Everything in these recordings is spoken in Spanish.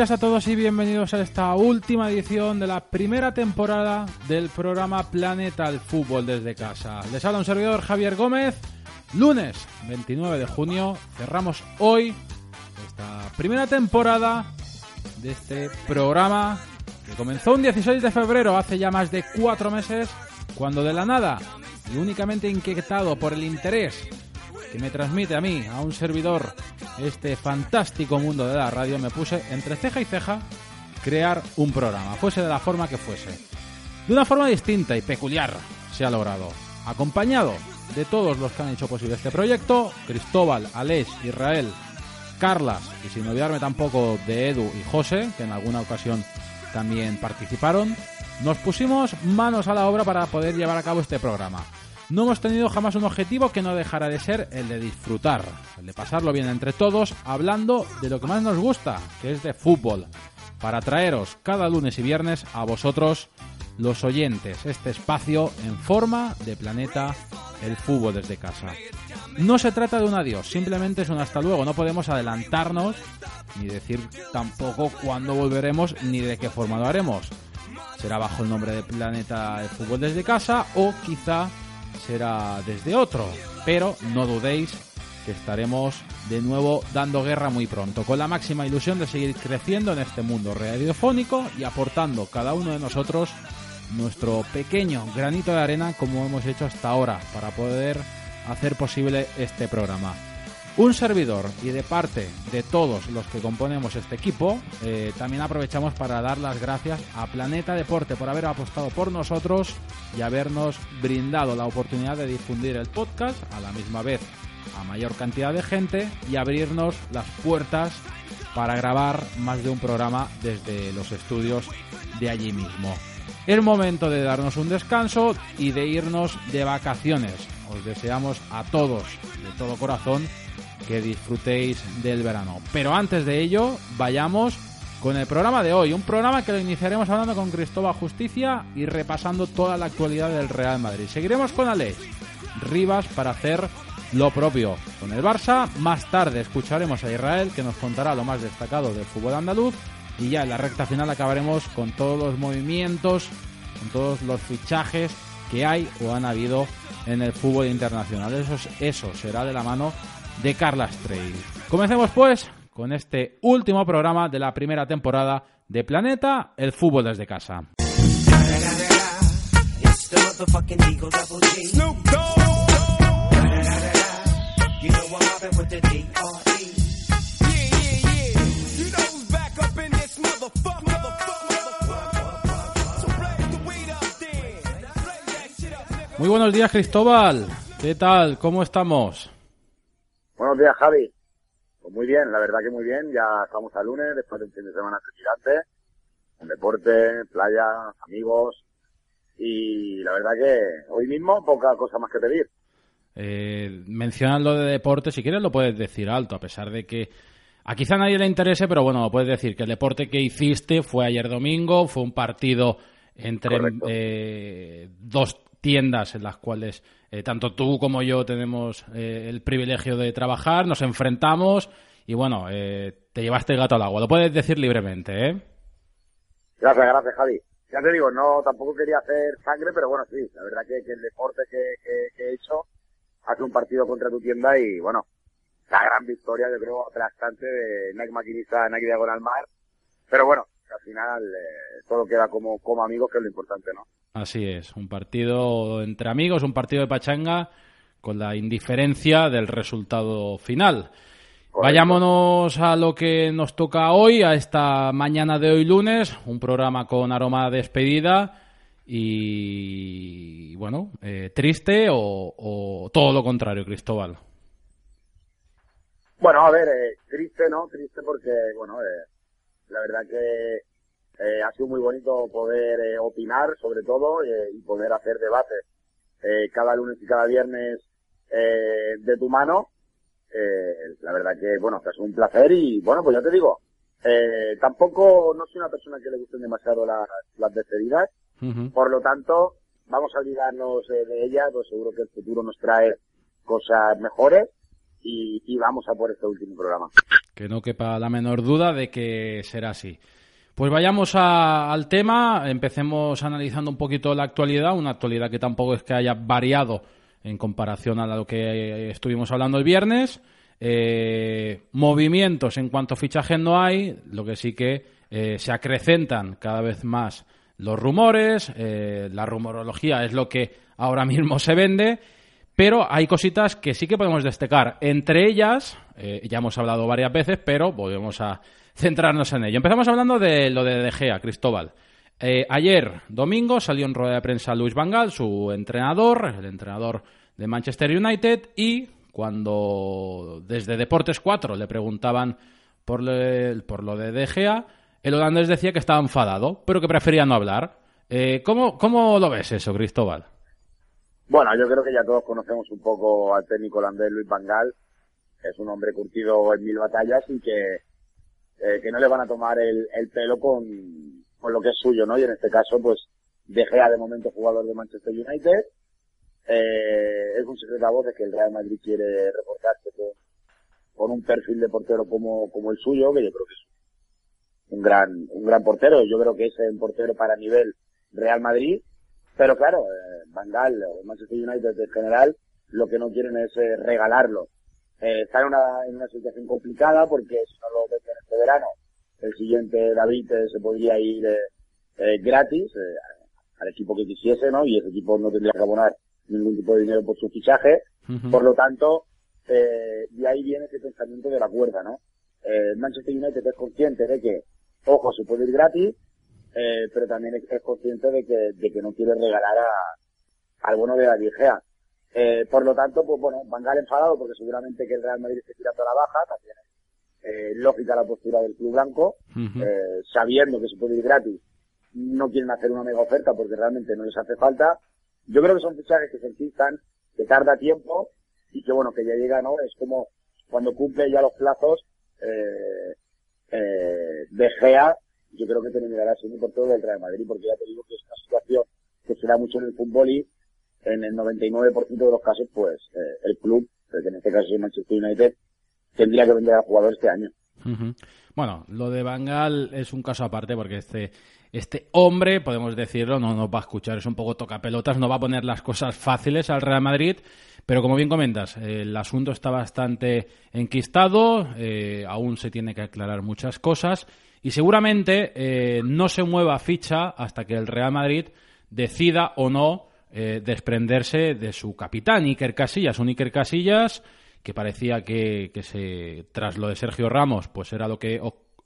días a todos y bienvenidos a esta última edición de la primera temporada del programa Planeta al Fútbol desde casa. Les habla un servidor Javier Gómez. Lunes 29 de junio cerramos hoy esta primera temporada de este programa que comenzó un 16 de febrero hace ya más de cuatro meses cuando de la nada y únicamente inquietado por el interés que me transmite a mí, a un servidor, este fantástico mundo de la radio, me puse entre ceja y ceja crear un programa, fuese de la forma que fuese. De una forma distinta y peculiar se ha logrado. Acompañado de todos los que han hecho posible este proyecto, Cristóbal, Aleix, Israel, Carlas, y sin olvidarme tampoco de Edu y José, que en alguna ocasión también participaron, nos pusimos manos a la obra para poder llevar a cabo este programa. No hemos tenido jamás un objetivo que no dejara de ser el de disfrutar, el de pasarlo bien entre todos, hablando de lo que más nos gusta, que es de fútbol, para traeros cada lunes y viernes a vosotros, los oyentes, este espacio en forma de planeta, el fútbol desde casa. No se trata de un adiós, simplemente es un hasta luego, no podemos adelantarnos ni decir tampoco cuándo volveremos ni de qué forma lo haremos. Será bajo el nombre de Planeta el Fútbol desde casa o quizá será desde otro. Pero no dudéis que estaremos de nuevo dando guerra muy pronto, con la máxima ilusión de seguir creciendo en este mundo radiofónico y aportando cada uno de nosotros nuestro pequeño granito de arena como hemos hecho hasta ahora para poder hacer posible este programa. Un servidor y de parte de todos los que componemos este equipo, eh, también aprovechamos para dar las gracias a Planeta Deporte por haber apostado por nosotros y habernos brindado la oportunidad de difundir el podcast a la misma vez a mayor cantidad de gente y abrirnos las puertas para grabar más de un programa desde los estudios de allí mismo. Es momento de darnos un descanso y de irnos de vacaciones. Os deseamos a todos de todo corazón que disfrutéis del verano. Pero antes de ello, vayamos con el programa de hoy. Un programa que lo iniciaremos hablando con Cristóbal Justicia y repasando toda la actualidad del Real Madrid. Seguiremos con Alex Rivas para hacer lo propio con el Barça. Más tarde escucharemos a Israel que nos contará lo más destacado del fútbol andaluz. Y ya en la recta final acabaremos con todos los movimientos, con todos los fichajes que hay o han habido en el fútbol internacional. Eso, eso será de la mano de Carlas Trade. Comencemos pues con este último programa de la primera temporada de Planeta, el fútbol desde casa. Muy buenos días Cristóbal, ¿qué tal? ¿Cómo estamos? Buenos días, Javi. Pues muy bien, la verdad que muy bien. Ya estamos a lunes, después de un fin de semana gigante. Un deporte, playa, amigos. Y la verdad que hoy mismo poca cosa más que pedir. Eh, mencionas lo de deporte, si quieres lo puedes decir alto, a pesar de que a quizá nadie le interese, pero bueno, lo puedes decir que el deporte que hiciste fue ayer domingo, fue un partido entre eh, dos tiendas en las cuales eh, tanto tú como yo tenemos eh, el privilegio de trabajar, nos enfrentamos y bueno, eh, te llevaste el gato al agua. Lo puedes decir libremente, ¿eh? Gracias, gracias, Javi. Ya te digo, no tampoco quería hacer sangre, pero bueno, sí, la verdad que, que el deporte que, que, que, he hecho hace un partido contra tu tienda y bueno, la gran victoria, yo creo, aplastante de Nike Maquinista, Nike Diagonal Mar. Pero bueno, al final eh, todo queda como, como amigos, que es lo importante, ¿no? Así es, un partido entre amigos, un partido de pachanga con la indiferencia del resultado final. Correcto. Vayámonos a lo que nos toca hoy, a esta mañana de hoy lunes, un programa con aroma de despedida Y bueno, eh, triste o, o todo lo contrario, Cristóbal. Bueno, a ver, eh, triste, ¿no? Triste porque, bueno, eh, la verdad que eh, ha sido muy bonito poder eh, opinar, sobre todo, eh, y poder hacer debates eh, cada lunes y cada viernes eh, de tu mano. Eh, la verdad que, bueno, que ha sido un placer y, bueno, pues ya te digo, eh, tampoco no soy una persona que le gusten demasiado las, las despedidas, por lo tanto, vamos a olvidarnos eh, de ellas, pues seguro que el futuro nos trae cosas mejores y, y vamos a por este último programa. Que no quepa la menor duda de que será así. Pues vayamos a- al tema, empecemos analizando un poquito la actualidad, una actualidad que tampoco es que haya variado en comparación a lo que estuvimos hablando el viernes. Eh, movimientos en cuanto a fichajes no hay, lo que sí que eh, se acrecentan cada vez más los rumores, eh, la rumorología es lo que ahora mismo se vende, pero hay cositas que sí que podemos destacar. Entre ellas, eh, ya hemos hablado varias veces, pero volvemos a centrarnos en ello. Empezamos hablando de lo de De Gea, Cristóbal. Eh, ayer, domingo, salió en rueda de prensa Luis Vangal, su entrenador, el entrenador de Manchester United, y cuando desde Deportes 4 le preguntaban por, lo de De Gea, el holandés decía que estaba enfadado, pero que prefería no hablar. Eh, ¿cómo, ¿Cómo lo ves eso, Cristóbal? Bueno, yo creo que ya todos conocemos un poco al técnico holandés Luis Van. Es un hombre curtido en mil batallas y que, eh, que no le van a tomar el, el pelo con, con lo que es suyo, ¿no? Y en este caso, pues, De Gea de momento jugador de Manchester United. Eh, es un secreto a voces que el Real Madrid quiere reportarse con, con un perfil de portero como, como el suyo, que yo creo que es un gran, un gran portero. Yo creo que es un portero para nivel Real Madrid. Pero claro, eh, Van Gaal o Manchester United en general lo que no quieren es eh, regalarlo. Eh, está en una, en una situación complicada porque si no lo venden este verano, el siguiente David eh, se podría ir eh, eh, gratis eh, al equipo que quisiese, ¿no? Y ese equipo no tendría que abonar ningún tipo de dinero por su fichaje. Por lo tanto, eh, de ahí viene ese pensamiento de la cuerda, ¿no? Eh, Manchester United es consciente de que, ojo, se puede ir gratis, eh, pero también es, es consciente de que, de que no quiere regalar a, al bueno de la Gea. Eh, por lo tanto, pues bueno, Van Gaal enfadado porque seguramente que el Real Madrid esté tirando a la baja, también es eh, lógica la postura del club blanco, eh, sabiendo que se puede ir gratis, no quieren hacer una mega oferta porque realmente no les hace falta. Yo creo que son fichajes que se enquistan, que tarda tiempo y que bueno, que ya llega, ¿no? Es como cuando cumple ya los plazos, eh, eh, de Gea, yo creo que terminará siendo por todo del Real Madrid, porque ya te digo que es una situación que se da mucho en el fútbol y en el 99% de los casos, pues, eh, el club, que en este caso es el Manchester United, tendría que vender al jugador este año. Bueno, lo de Bangal es un caso aparte porque este, este hombre, podemos decirlo, no nos va a escuchar, es un poco tocapelotas, no va a poner las cosas fáciles al Real Madrid, pero como bien comentas, el asunto está bastante enquistado, eh, aún se tiene que aclarar muchas cosas y seguramente eh, no se mueva ficha hasta que el Real Madrid decida o no eh, desprenderse de su capitán, Iker Casillas, un Iker Casillas que parecía que, se, tras lo de Sergio Ramos, pues era lo que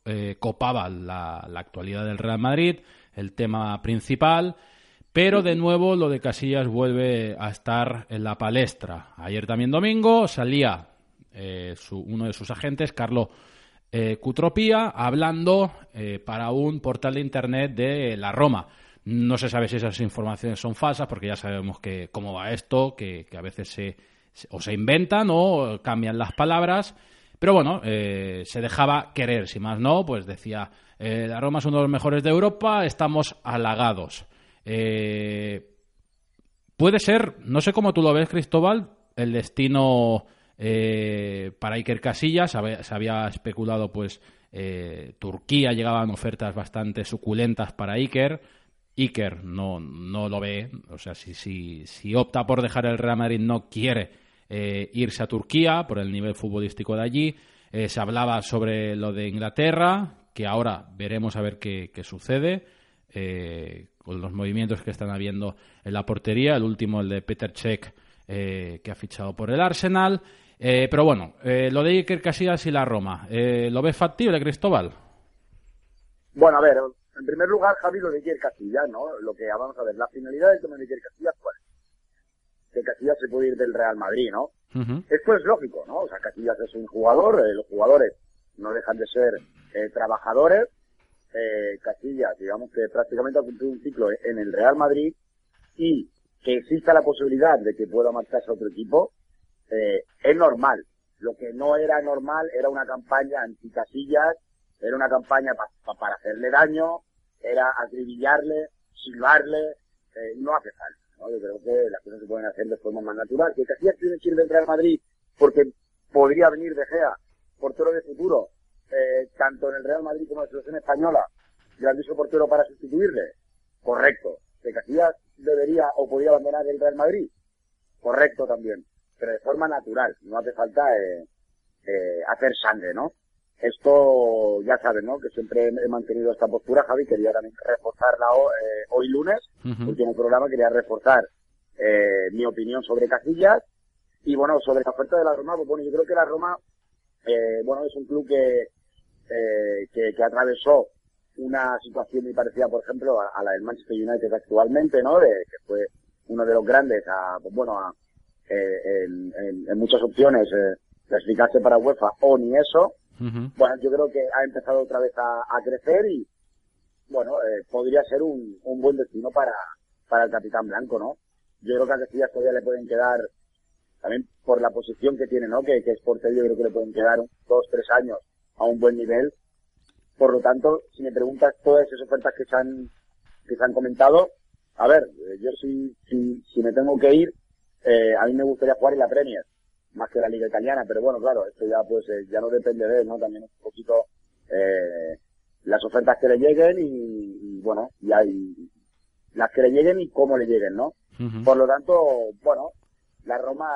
eh, copaba la, actualidad del Real Madrid, el tema principal, pero de nuevo lo de Casillas vuelve a estar en la palestra. Ayer también domingo salía eh, uno de sus agentes, Carlo eh, Cutropía, hablando eh, para un portal de internet de la Roma. No se sabe si esas informaciones son falsas, porque ya sabemos que cómo va esto, que, a veces se, o se inventan o cambian las palabras. Pero bueno, eh, se dejaba querer, si más no, pues decía, eh, la Roma es uno de los mejores de Europa, estamos halagados. Puede ser, no sé cómo tú lo ves, Cristóbal, el destino eh, para Iker Casillas. Se había, especulado, pues, eh, Turquía llegaban ofertas bastante suculentas para Iker. Iker no, no lo ve, o sea, si, si, si opta por dejar el Real Madrid, no quiere eh, irse a Turquía por el nivel futbolístico de allí. Eh, se hablaba sobre lo de Inglaterra, que ahora veremos a ver qué, qué sucede con los movimientos que están habiendo en la portería. El último, el de Peter Cech, que ha fichado por el Arsenal. Eh, pero bueno, eh, lo de Iker Casillas y la Roma, eh, ¿lo ves factible, Cristóbal? Bueno, a ver, en primer lugar, Javi, lo de Iker Casillas, ¿no? Lo que vamos a ver, la finalidad del tema de Iker Casillas, ¿cuál es? Que Casillas se puede ir del Real Madrid, ¿no? Esto es lógico, ¿no? O sea, Casillas es un jugador, eh, los jugadores no dejan de ser eh, trabajadores. Eh, Casillas, digamos que prácticamente ha cumplido un ciclo en el Real Madrid y que exista la posibilidad de que pueda marcharse a otro equipo, eh, es normal. Lo que no era normal era una campaña anti-Casillas, era una campaña pa- pa- para hacerle daño, era acribillarle, silbarle, eh, no hace falta. ¿no? Yo creo que las cosas se pueden hacer de forma más natural. Que Casillas tiene que ir del Real Madrid porque podría venir De Gea, portero de futuro, eh, tanto en el Real Madrid como en la selección española, grandioso portero para sustituirle. Correcto. Que Casillas debería o podría abandonar el Real Madrid. Correcto también. Pero de forma natural. No hace falta eh, eh, hacer sangre, ¿no? Esto, ya saben, ¿no? Que siempre he mantenido esta postura, Javi. Quería también reforzarla ho- eh, hoy lunes Ujú. último programa quería reforzar eh, mi opinión sobre Casillas y bueno sobre la oferta de la Roma pues bueno yo creo que la Roma eh, bueno es un club que, eh, que que atravesó una situación muy parecida por ejemplo a, a la del Manchester United actualmente no de que fue uno de los grandes a pues bueno a eh, en, en- en muchas opciones eh, clasificarse para UEFA o ni eso bueno yo creo que ha empezado otra vez a, a crecer y bueno, eh, podría ser un, un buen destino para, para el capitán blanco, ¿no? Yo creo que a Casillas todavía le pueden quedar, también por la posición que tiene, ¿no? Que, que es portero, yo creo que le pueden quedar un- dos, tres años a un buen nivel. Por lo tanto, si me preguntas todas esas ofertas que se han, que se han comentado, a ver, eh, yo si, si, si me tengo que ir, eh, a mí me gustaría jugar en la Premier, más que la Liga Italiana, pero bueno, claro, esto ya pues eh, ya no depende de él, ¿no? También es un poquito, eh, las ofertas que le lleguen y, y, bueno, y hay las que le lleguen y cómo le lleguen, ¿no? Por lo tanto, bueno, la Roma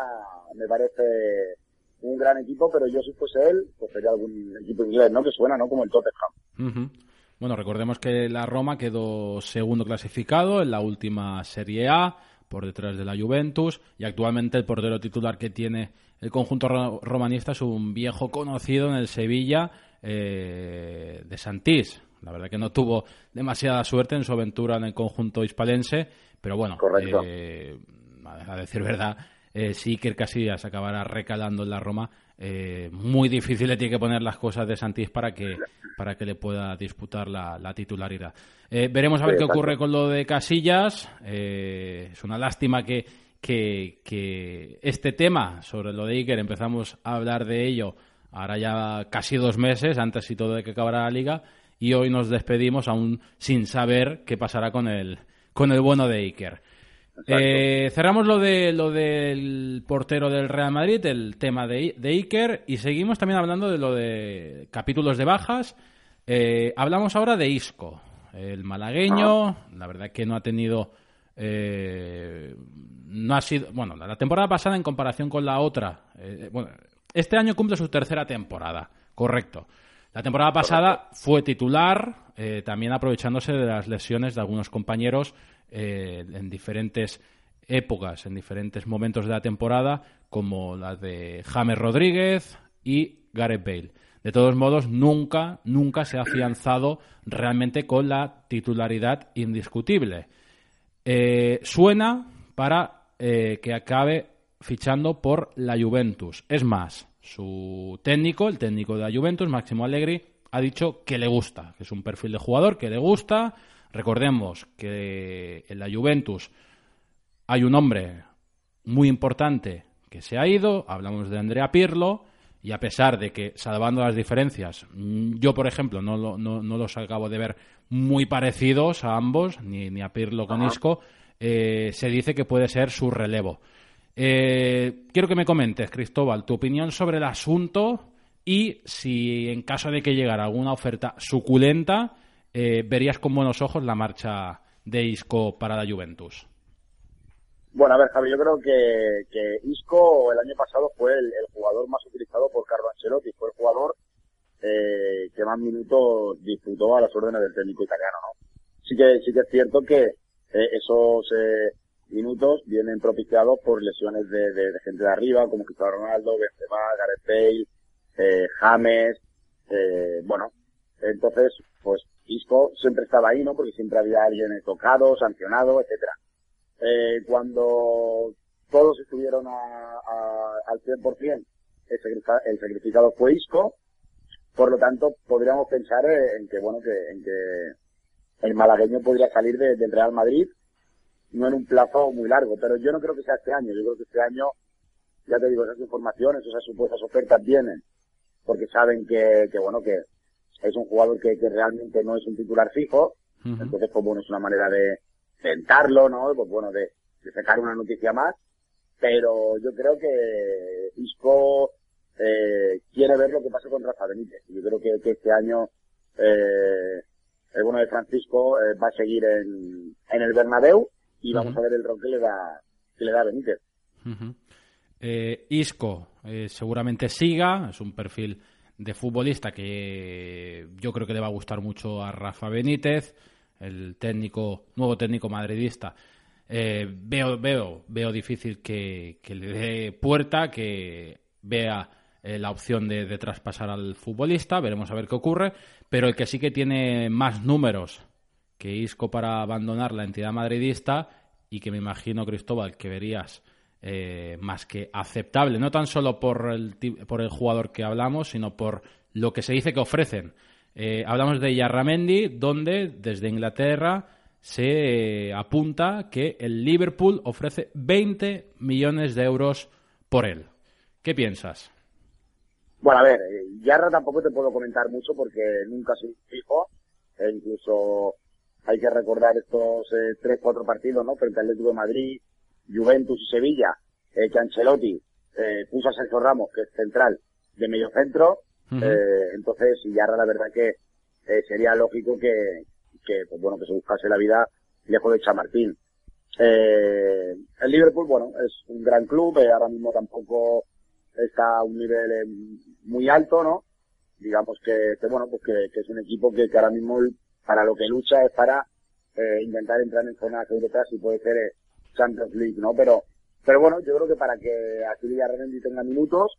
me parece un gran equipo, pero yo si fuese él, pues sería algún equipo inglés, ¿no? Que suena, ¿no? Como el Tottenham. Ujú. Bueno, recordemos que la Roma quedó segundo clasificado en la última Serie A, por detrás de la Juventus, y actualmente el portero titular que tiene el conjunto ro- romanista es un viejo conocido en el Sevilla eh, de Santís. La verdad que no tuvo demasiada suerte en su aventura en el conjunto hispalense, pero bueno, eh, a decir verdad, eh, si Iker Casillas acabará recalando en la Roma, eh, muy difícil le tiene que poner las cosas de Santís para que para que le pueda disputar la, la titularidad. Eh, veremos a ver qué ocurre con lo de Casillas. Eh, es una lástima que, que, que este tema sobre lo de Iker empezamos a hablar de ello ahora ya casi dos meses antes y todo de que acabara la liga y hoy nos despedimos aún sin saber qué pasará con el con el bueno de Iker. Eh, cerramos lo de lo del portero del Real Madrid, el tema de, de Iker, y seguimos también hablando de lo de capítulos de bajas. Eh, hablamos ahora de Isco, el malagueño, la verdad que no ha tenido, eh, no ha sido, bueno, la temporada pasada en comparación con la otra, eh, bueno, este año cumple su tercera temporada, correcto. La temporada pasada fue titular, eh, también aprovechándose de las lesiones de algunos compañeros eh, en diferentes épocas, en diferentes momentos de la temporada, como las de James Rodríguez y Gareth Bale. De todos modos, nunca, nunca se ha afianzado realmente con la titularidad indiscutible. Eh, suena para que acabe fichando por la Juventus. Es más, su técnico, el técnico de la Juventus, Máximo Allegri, ha dicho que le gusta, que es un perfil de jugador que le gusta. Recordemos que en la Juventus hay un hombre muy importante que se ha ido, hablamos de Andrea Pirlo, y a pesar de que, salvando las diferencias, yo, por ejemplo, no, lo- no, no los acabo de ver muy parecidos a ambos, ni, ni a Pirlo con Isco, eh, se dice que puede ser su relevo. Eh, quiero que me comentes, Cristóbal, tu opinión sobre el asunto y si en caso de que llegara alguna oferta suculenta, eh, verías con buenos ojos la marcha de Isco para la Juventus. Bueno, a ver, Javi, yo creo que, Isco el año pasado fue el, jugador más utilizado por Carlo Ancelotti, fue el jugador eh, que más minutos disputó a las órdenes del técnico italiano, ¿no? Sí que, sí que es cierto que eh, esos minutos vienen propiciados por lesiones de, de- gente de arriba, como Cristiano Ronaldo, Benzema, Gareth Bale, eh, James, eh, bueno, entonces, pues Isco siempre estaba ahí, ¿no? Porque siempre había alguien tocado, sancionado, etcétera. Eh, cuando todos estuvieron a, al 100%, el, sacrificado, el sacrificado fue Isco, por lo tanto, podríamos pensar en que, bueno, que, en que el malagueño podría salir de, del Real Madrid, no en un plazo muy largo, pero yo no creo que sea este año, yo creo que este año, ya te digo, esas informaciones, esas supuestas ofertas vienen, porque saben que, que bueno, que es un jugador que, que realmente no es un titular fijo, Uh -huh. entonces, pues bueno, es una manera de tentarlo, ¿no? Pues bueno, de, de sacar una noticia más, pero yo creo que Isco eh, quiere ver lo que pasa con Rafa Benítez. Yo creo que, que este año eh, el bueno de Francisco eh, va a seguir en, en el Bernabéu y vamos a ver el rol que le da que le da Benítez. Eh, Isco eh, seguramente siga, es un perfil de futbolista que yo creo que le va a gustar mucho a Rafa Benítez, el técnico, nuevo técnico madridista. Eh, veo, veo, veo difícil que, que le dé puerta, que vea eh, la opción de, de traspasar al futbolista, veremos a ver qué ocurre, pero el que sí que tiene más números que Isco para abandonar la entidad madridista y que me imagino, Cristóbal, que verías eh, más que aceptable, no tan solo por el, por el jugador que hablamos, sino por lo que se dice que ofrecen. Eh, hablamos de Yarramendi, donde desde Inglaterra se eh, apunta que el Liverpool ofrece 20 millones de euros por él. ¿Qué piensas? Bueno, a ver, Yarra tampoco te puedo comentar mucho porque nunca soy fijo, e incluso hay que recordar estos eh, tres, cuatro partidos, ¿no? Frente al Atlético de Madrid, Juventus y Sevilla, eh, que Ancelotti eh, puso a Sergio Ramos, que es central, de medio centro, eh, entonces Yarra la verdad que eh, sería lógico que, que, pues bueno, que se buscase la vida lejos de Chamartín. Eh, el Liverpool, bueno, es un gran club, eh, ahora mismo tampoco está a un nivel muy alto, ¿no? Digamos que, que bueno, pues que, que es un equipo que, que ahora mismo para lo que lucha es para eh, intentar entrar en zonas europeas y puede ser eh, Champions League, ¿no? Pero, pero bueno, yo creo que para que Asili Renendi tenga minutos,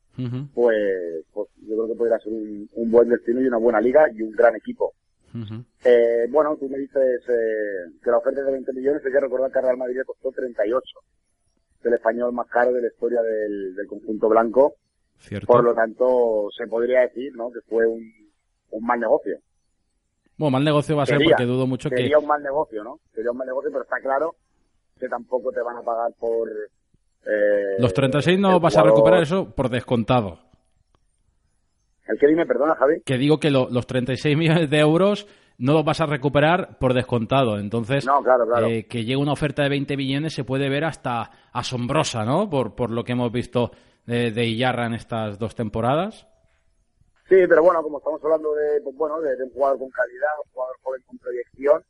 pues, pues yo creo que podría ser un, un buen destino y una buena liga y un gran equipo. Eh, bueno, tú me dices eh, que la oferta es de 20 millones, hay que recordar que al Real Madrid le costó 38. Es el español más caro de la historia del, del conjunto blanco. Cierto. Por lo tanto, se podría decir, ¿no? Que fue un, un mal negocio. Bueno, mal negocio va a ser porque dudo mucho que... Sería un mal negocio, ¿no? Sería un mal negocio, pero está claro que tampoco te van a pagar por... eh, Los 36 no vas a recuperar eso por descontado. El que dime, perdona, Javi. Que digo que lo- los 36 millones de euros no los vas a recuperar por descontado. Entonces, No, claro, claro. eh, que llegue una oferta de 20 millones se puede ver hasta asombrosa, ¿no? Por, por lo que hemos visto de, de Iyarra en estas dos temporadas. Sí, pero bueno, como estamos hablando de, pues bueno, de, de un jugador con calidad, un jugador joven con proyección,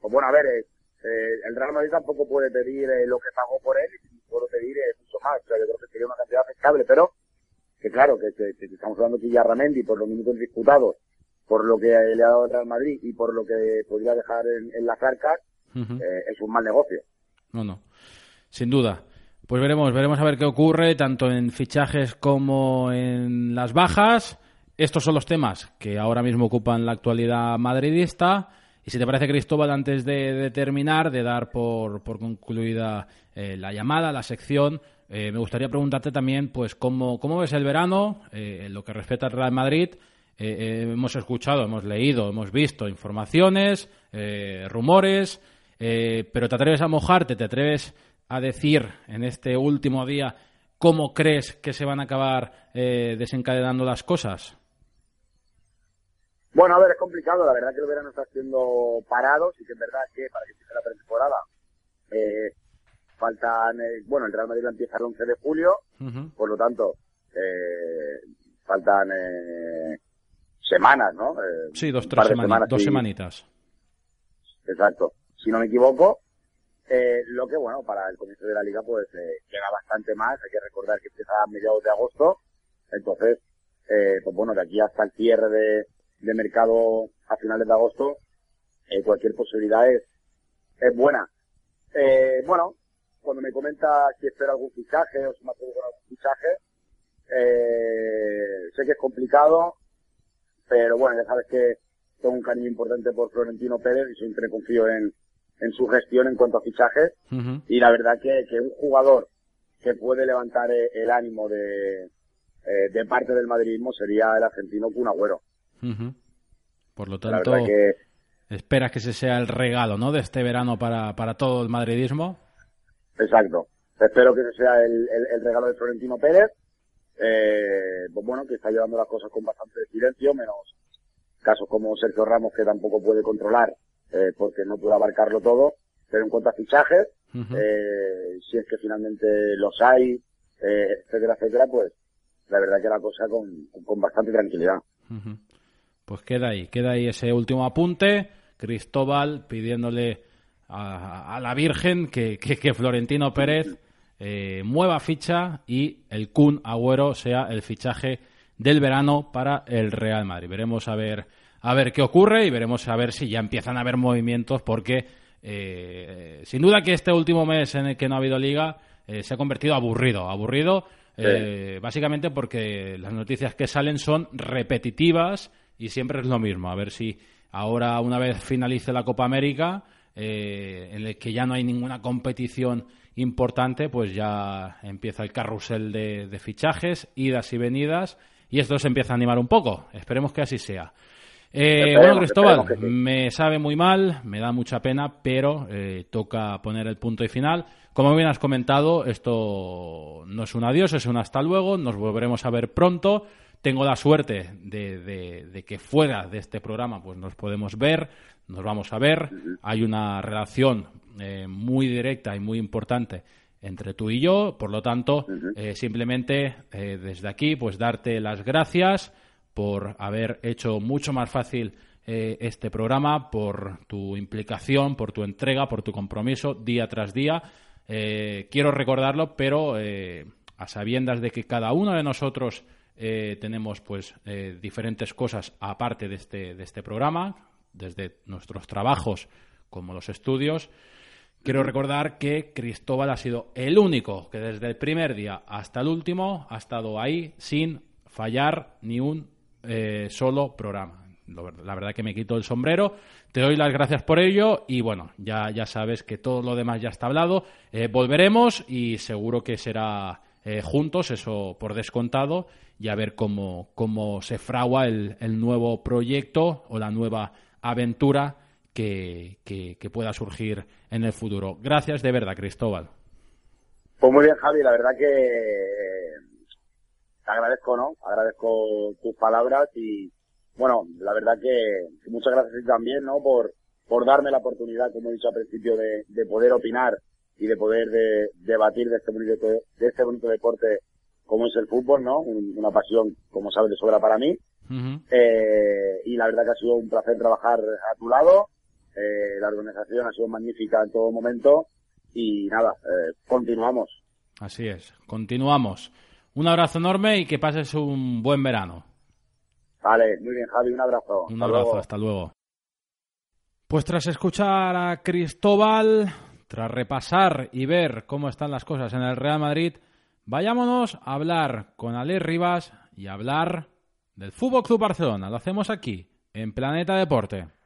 pues bueno, a ver, eh, eh, el Real Madrid tampoco puede pedir eh, lo que pagó por él, y puede pedir eh, mucho más, o sea, yo creo que sería una cantidad aceptable, pero que claro, que, que- que estamos hablando que Yarramendi, por los minutos disputados, por lo que le ha dado el Real Madrid y por lo que podría dejar en, en las arcas, eh, es un mal negocio. No, no. Sin duda. Pues veremos, veremos a ver qué ocurre, tanto en fichajes como en las bajas. Estos son los temas que ahora mismo ocupan la actualidad madridista. Y si te parece, Cristóbal, antes de, terminar, de dar por, concluida eh, la llamada, la sección, eh, me gustaría preguntarte también, pues, cómo, ves el verano eh, en lo que respecta al Real Madrid. Hemos escuchado, hemos leído, hemos visto informaciones, rumores, pero te atreves a mojarte, te atreves a decir en este último día cómo crees que se van a acabar desencadenando las cosas. Bueno, a ver, es complicado, la verdad que el verano está siendo parado, sí que es verdad que para que empiece la pretemporada, eh, faltan, eh, bueno, el Real Madrid empieza el 11 de julio, por lo tanto, eh, faltan eh, semanas, ¿no? Eh, Sí, dos, tres par de semani- semanas, dos sí. semanitas. Exacto. Si no me equivoco, eh, lo que, bueno, para el comienzo de la liga, pues eh, queda bastante más. Hay que recordar que empieza a mediados de agosto. Entonces, eh, pues bueno, de aquí hasta el cierre de, de mercado a finales de agosto, eh, cualquier posibilidad es, es buena. Eh, bueno, cuando me comenta si espera algún fichaje o si me atrevo con algún fichaje, eh, sé que es complicado, pero bueno, ya sabes que tengo un cariño importante por Florentino Pérez y siempre confío en, en su gestión en cuanto a fichajes. Y la verdad que, que un jugador que puede levantar eh, el ánimo de, de parte del madridismo sería el argentino Kun Agüero. Ujú. Por lo tanto, que esperas que ese sea el regalo, ¿no? De este verano para, para todo el madridismo. Exacto. Espero que ese sea el, el- el regalo de Florentino Pérez. Eh, pues bueno, que está llevando las cosas con bastante silencio, menos casos como Sergio Ramos, que tampoco puede controlar, eh, porque no puede abarcarlo todo. Pero en cuanto a fichajes, eh, si es que finalmente los hay, eh, etcétera, etcétera, pues la verdad que la cosa con, con bastante tranquilidad. Pues queda ahí, queda ahí ese último apunte. Cristóbal pidiéndole a, a la Virgen que, que- que Florentino Pérez eh, mueva ficha y el Kun Agüero sea el fichaje del verano para el Real Madrid. Veremos a ver, a ver qué ocurre y veremos a ver si ya empiezan a haber movimientos porque eh, sin duda que este último mes en el que no ha habido liga eh, se ha convertido aburrido, aburrido básicamente porque las noticias que salen son repetitivas y siempre es lo mismo. A ver si ahora, una vez finalice la Copa América, eh, en el que ya no hay ninguna competición importante, pues ya empieza el carrusel de, de fichajes, idas y venidas, y esto se empieza a animar un poco. Esperemos que así sea. Eh, Esperemos, bueno, Cristóbal, sí. me sabe muy mal, me da mucha pena, pero eh, toca poner el punto y final. Como bien has comentado, esto no es un adiós, es un hasta luego. Nos volveremos a ver pronto. Tengo la suerte de, de- de que fuera de este programa pues nos podemos ver, nos vamos a ver. Hay una relación eh, muy directa y muy importante entre tú y yo. Por lo tanto, eh, simplemente eh, desde aquí pues darte las gracias por haber hecho mucho más fácil este programa, por tu implicación, por tu entrega, por tu compromiso día tras día. Eh, quiero recordarlo, pero eh, a sabiendas de que cada uno de nosotros eh, tenemos pues eh, diferentes cosas aparte de este, de este programa, desde nuestros trabajos como los estudios. Quiero recordar que Cristóbal ha sido el único que desde el primer día hasta el último ha estado ahí sin fallar ni un eh, solo programa. La verdad que me quito el sombrero. Te doy las gracias por ello y bueno, ya, ya sabes que todo lo demás ya está hablado. Volveremos y seguro que será eh, juntos, eso por descontado, y a ver cómo, cómo se fragua el, el nuevo proyecto o la nueva aventura que, que- pueda surgir en el futuro. Gracias de verdad, Cristóbal. Pues muy bien, Javi, la verdad que te agradezco, ¿no? Agradezco tus palabras y, bueno, la verdad que, muchas gracias también, ¿no? Por, por darme la oportunidad, como he dicho al principio, de poder opinar y de poder de- debatir de este bonito, de este bonito deporte como es el fútbol, ¿no? Un- una pasión, como sabes, de sobra para mí. Eh, y la verdad que ha sido un placer trabajar a tu lado. Eh, la organización ha sido magnífica en todo momento. Y nada, eh, continuamos. Así es. Continuamos. Un abrazo enorme y que pases un buen verano. Vale, muy bien, Javi, un abrazo. Un Hasta abrazo, luego. hasta luego. Pues tras escuchar a Cristóbal, tras repasar y ver cómo están las cosas en el Real Madrid, vayámonos a hablar con Ale Rivas y hablar del Fútbol Club Barcelona. Lo hacemos aquí, en Planeta Deporte.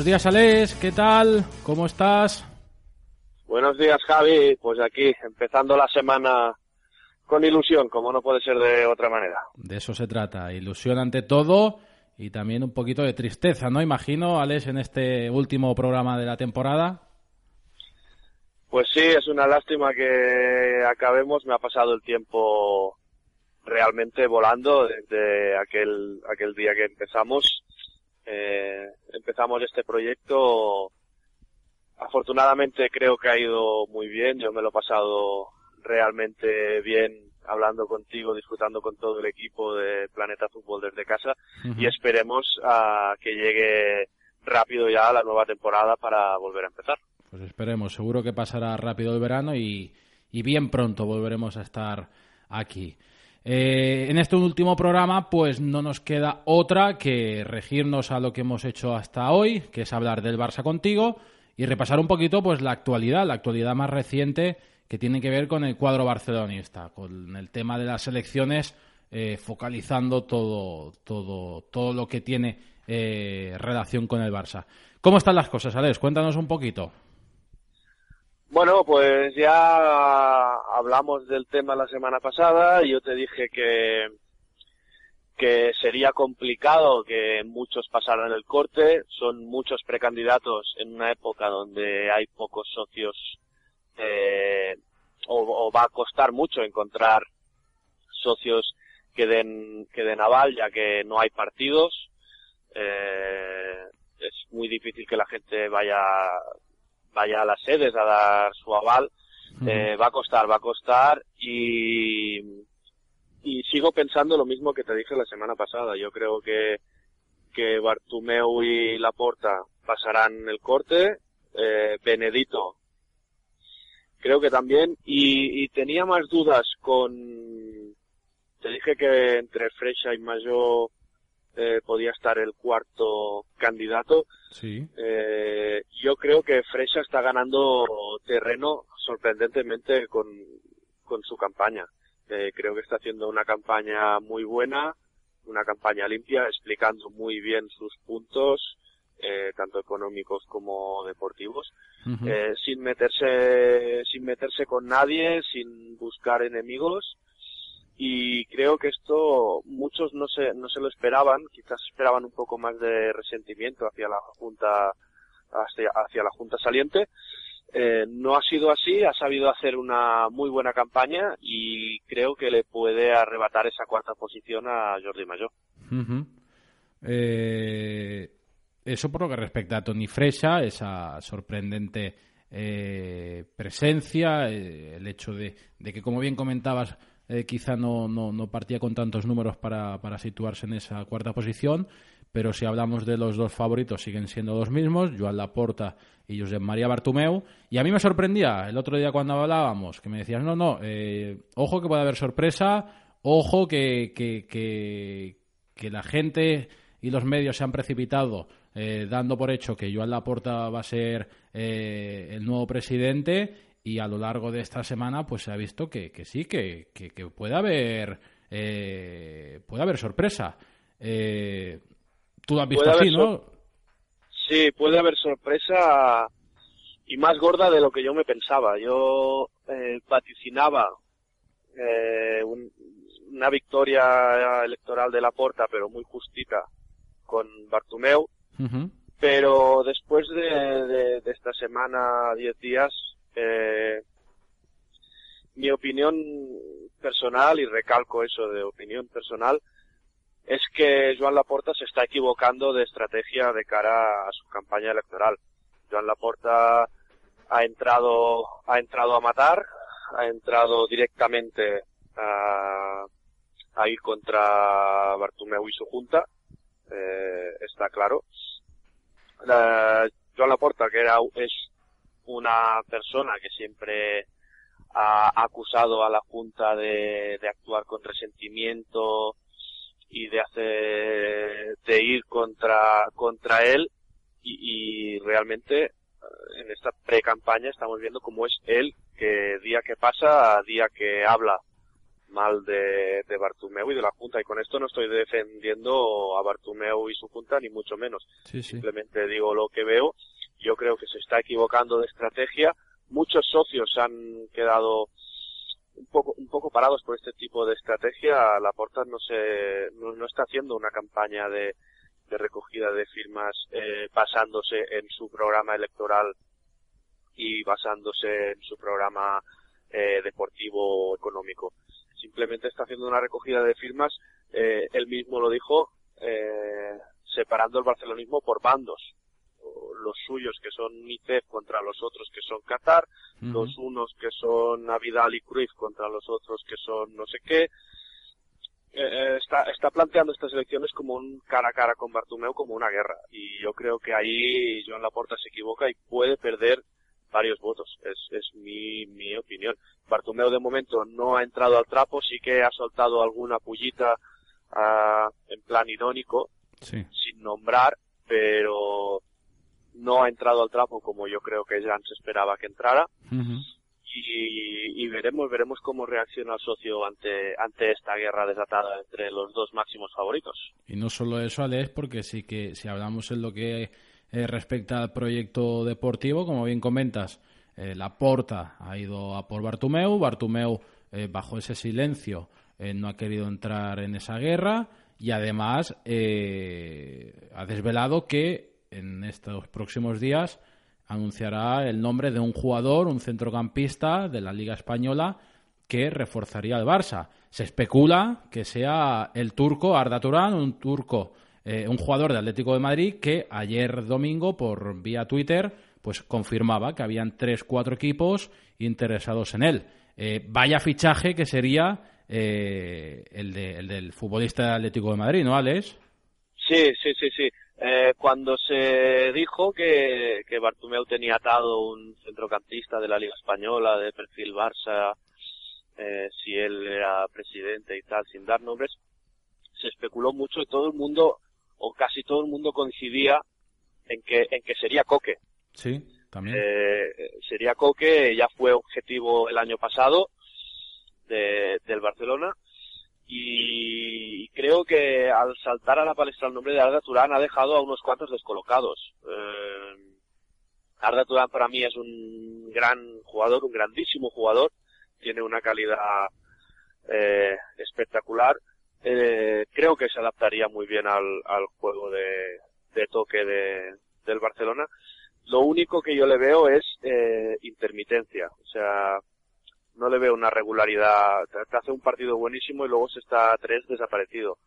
Buenos días, Alex. ¿Qué tal? ¿Cómo estás? Buenos días, Javi. Pues aquí, empezando la semana con ilusión, como no puede ser de otra manera. De eso se trata. Ilusión ante todo y también un poquito de tristeza, ¿no? Imagino, Alex, en este último programa de la temporada. Pues sí, es una lástima que acabemos. Me ha pasado el tiempo realmente volando desde aquel, aquel día que empezamos. Eh, empezamos este proyecto. Afortunadamente creo que ha ido muy bien. Yo me lo he pasado realmente bien hablando contigo, disfrutando con todo el equipo de Planeta Fútbol desde casa y esperemos a que llegue rápido ya la nueva temporada para volver a empezar. Pues esperemos, seguro que pasará rápido el verano y, y bien pronto volveremos a estar aquí. Eh, en este último programa, pues no nos queda otra que regirnos a lo que hemos hecho hasta hoy, que es hablar del Barça contigo y repasar un poquito pues la actualidad, la actualidad más reciente que tiene que ver con el cuadro barcelonista, con el tema de las elecciones, eh, focalizando todo, todo, todo lo que tiene eh, relación con el Barça. ¿Cómo están las cosas, Alex? Cuéntanos un poquito. Bueno, pues ya hablamos del tema la semana pasada yo te dije que que sería complicado que muchos pasaran el corte, son muchos precandidatos en una época donde hay pocos socios eh, o, o, va a costar mucho encontrar socios que den que den aval ya que no hay partidos. Eh, es muy difícil que la gente vaya vaya a las sedes a dar su aval. Eh, va a costar, va a costar y, y sigo pensando lo mismo que te dije la semana pasada. Yo creo que, que Bartumeu y Laporta pasarán el corte, eh, Benedito creo que también y, y, tenía más dudas con te dije que entre Fresha y Mayo eh, podía estar el cuarto candidato. Sí. Eh, yo creo que Fresha está ganando terreno sorprendentemente con, con su campaña. Eh, creo que está haciendo una campaña muy buena, una campaña limpia, explicando muy bien sus puntos, eh, tanto económicos como deportivos, uh -huh. eh, sin meterse, sin meterse con nadie, sin buscar enemigos y creo que esto muchos no se, no se lo esperaban, quizás esperaban un poco más de resentimiento hacia la Junta, hacia, hacia la Junta saliente. Eh, no ha sido así, ha sabido hacer una muy buena campaña y creo que le puede arrebatar esa cuarta posición a Jordi Mayor. Eh, eso por lo que respecta a Tony Fresha, esa sorprendente eh, presencia, eh, el hecho de, de que, como bien comentabas, eh, quizá no, no, no, partía con tantos números para, para, situarse en esa cuarta posición, pero si hablamos de los dos favoritos siguen siendo los mismos, Joan Laporta y Josep María Bartumeu, y a mí me sorprendía el otro día cuando hablábamos, que me decías, no, no, eh, ojo que puede haber sorpresa, ojo que, que, que, la gente y los medios se han precipitado eh, dando por hecho que Joan Laporta va a ser eh, el nuevo presidente y a lo largo de esta semana pues se ha visto que, que sí, que, que, que, puede haber eh, puede haber sorpresa. Eh, Tú lo has visto así, ¿no? Sí, puede haber sorpresa y más gorda de lo que yo me pensaba. Yo eh, vaticinaba eh, un, una victoria electoral de la Porta, pero muy justita, con Bartumeu. Uh -huh. Pero después de, de, de esta semana, 10 días, eh, mi opinión personal, y recalco eso de opinión personal, es que Joan Laporta se está equivocando de estrategia de cara a su campaña electoral. Joan Laporta ha entrado, ha entrado a matar, ha entrado directamente a, ir contra Bartumeu y su junta, eh, está claro. La, Joan Laporta, que era, es una persona que siempre ha acusado a la Junta de, de actuar con resentimiento y de hacer, de ir contra, contra él y, y realmente en esta pre-campaña estamos viendo cómo es él que día que pasa, día que habla mal de, de Bartumeu y de la Junta. Y con esto no estoy defendiendo a Bartumeu y su Junta, ni mucho menos. Sí, sí. Simplemente digo lo que veo. Yo creo que se está equivocando de estrategia. Muchos socios han quedado un poco, un poco parados por este tipo de estrategia. La Porta no se, no, está haciendo una campaña de, de recogida de firmas eh, basándose en su programa electoral y basándose en su programa eh, deportivo económico. Simplemente está haciendo una recogida de firmas, eh, él mismo lo dijo, eh, separando el barcelonismo por bandos. Los suyos que son Nicef contra los otros que son Qatar, uh -huh. los unos que son Navidal y Cruyff contra los otros que son no sé qué, eh, está, está planteando estas elecciones como un cara a cara con Bartumeu como una guerra y yo creo que ahí Joan Laporta se equivoca y puede perder varios votos. Es, es mi, mi opinión. Bartomeu de momento no ha entrado al trapo, sí que ha soltado alguna pullita ah, en plan irónico, Sí. sin nombrar, pero no ha entrado al trapo como yo creo que Jan se esperaba que entrara. Y, y veremos, veremos cómo reacciona el socio ante, ante esta guerra desatada entre los dos máximos favoritos. Y no solo eso, Alex, porque sí que si hablamos en lo que eh, respecta al proyecto deportivo, como bien comentas, eh, la Porta ha ido a por Bartumeu, Bartumeu eh, bajo ese silencio no ha querido entrar en esa guerra y además eh, ha desvelado que en estos próximos días anunciará el nombre de un jugador, un centrocampista de la Liga Española que reforzaría el Barça. Se especula que sea el turco Arda Turan, un turco, eh, un jugador de Atlético de Madrid que ayer domingo por vía Twitter pues confirmaba que habían tres, cuatro equipos interesados en él. Eh, vaya fichaje que sería eh, el, de- el del futbolista Atlético de Madrid, ¿no, Alex? Sí, sí, sí, sí. Eh, cuando se dijo que, que Bartomeu tenía atado un centrocampista de la Liga Española de perfil Barça, eh, si él era presidente y tal, sin dar nombres, se especuló mucho y todo el mundo, o casi todo el mundo coincidía en que, en que sería Coque. Sí, también. Eh, sería Coque, ya fue objetivo el año pasado de- del Barcelona y creo que al saltar a la palestra el nombre de Arda Turán ha dejado a unos cuantos descolocados. Eh, Arda Turán para mí es un gran jugador, un grandísimo jugador, tiene una calidad eh, espectacular. Eh, creo que se adaptaría muy bien al, al juego de, de toque de, del Barcelona. Lo único que yo le veo es eh, intermitencia. O sea, no le veo una regularidad. Te hace un partido buenísimo y luego se está a tres desaparecido.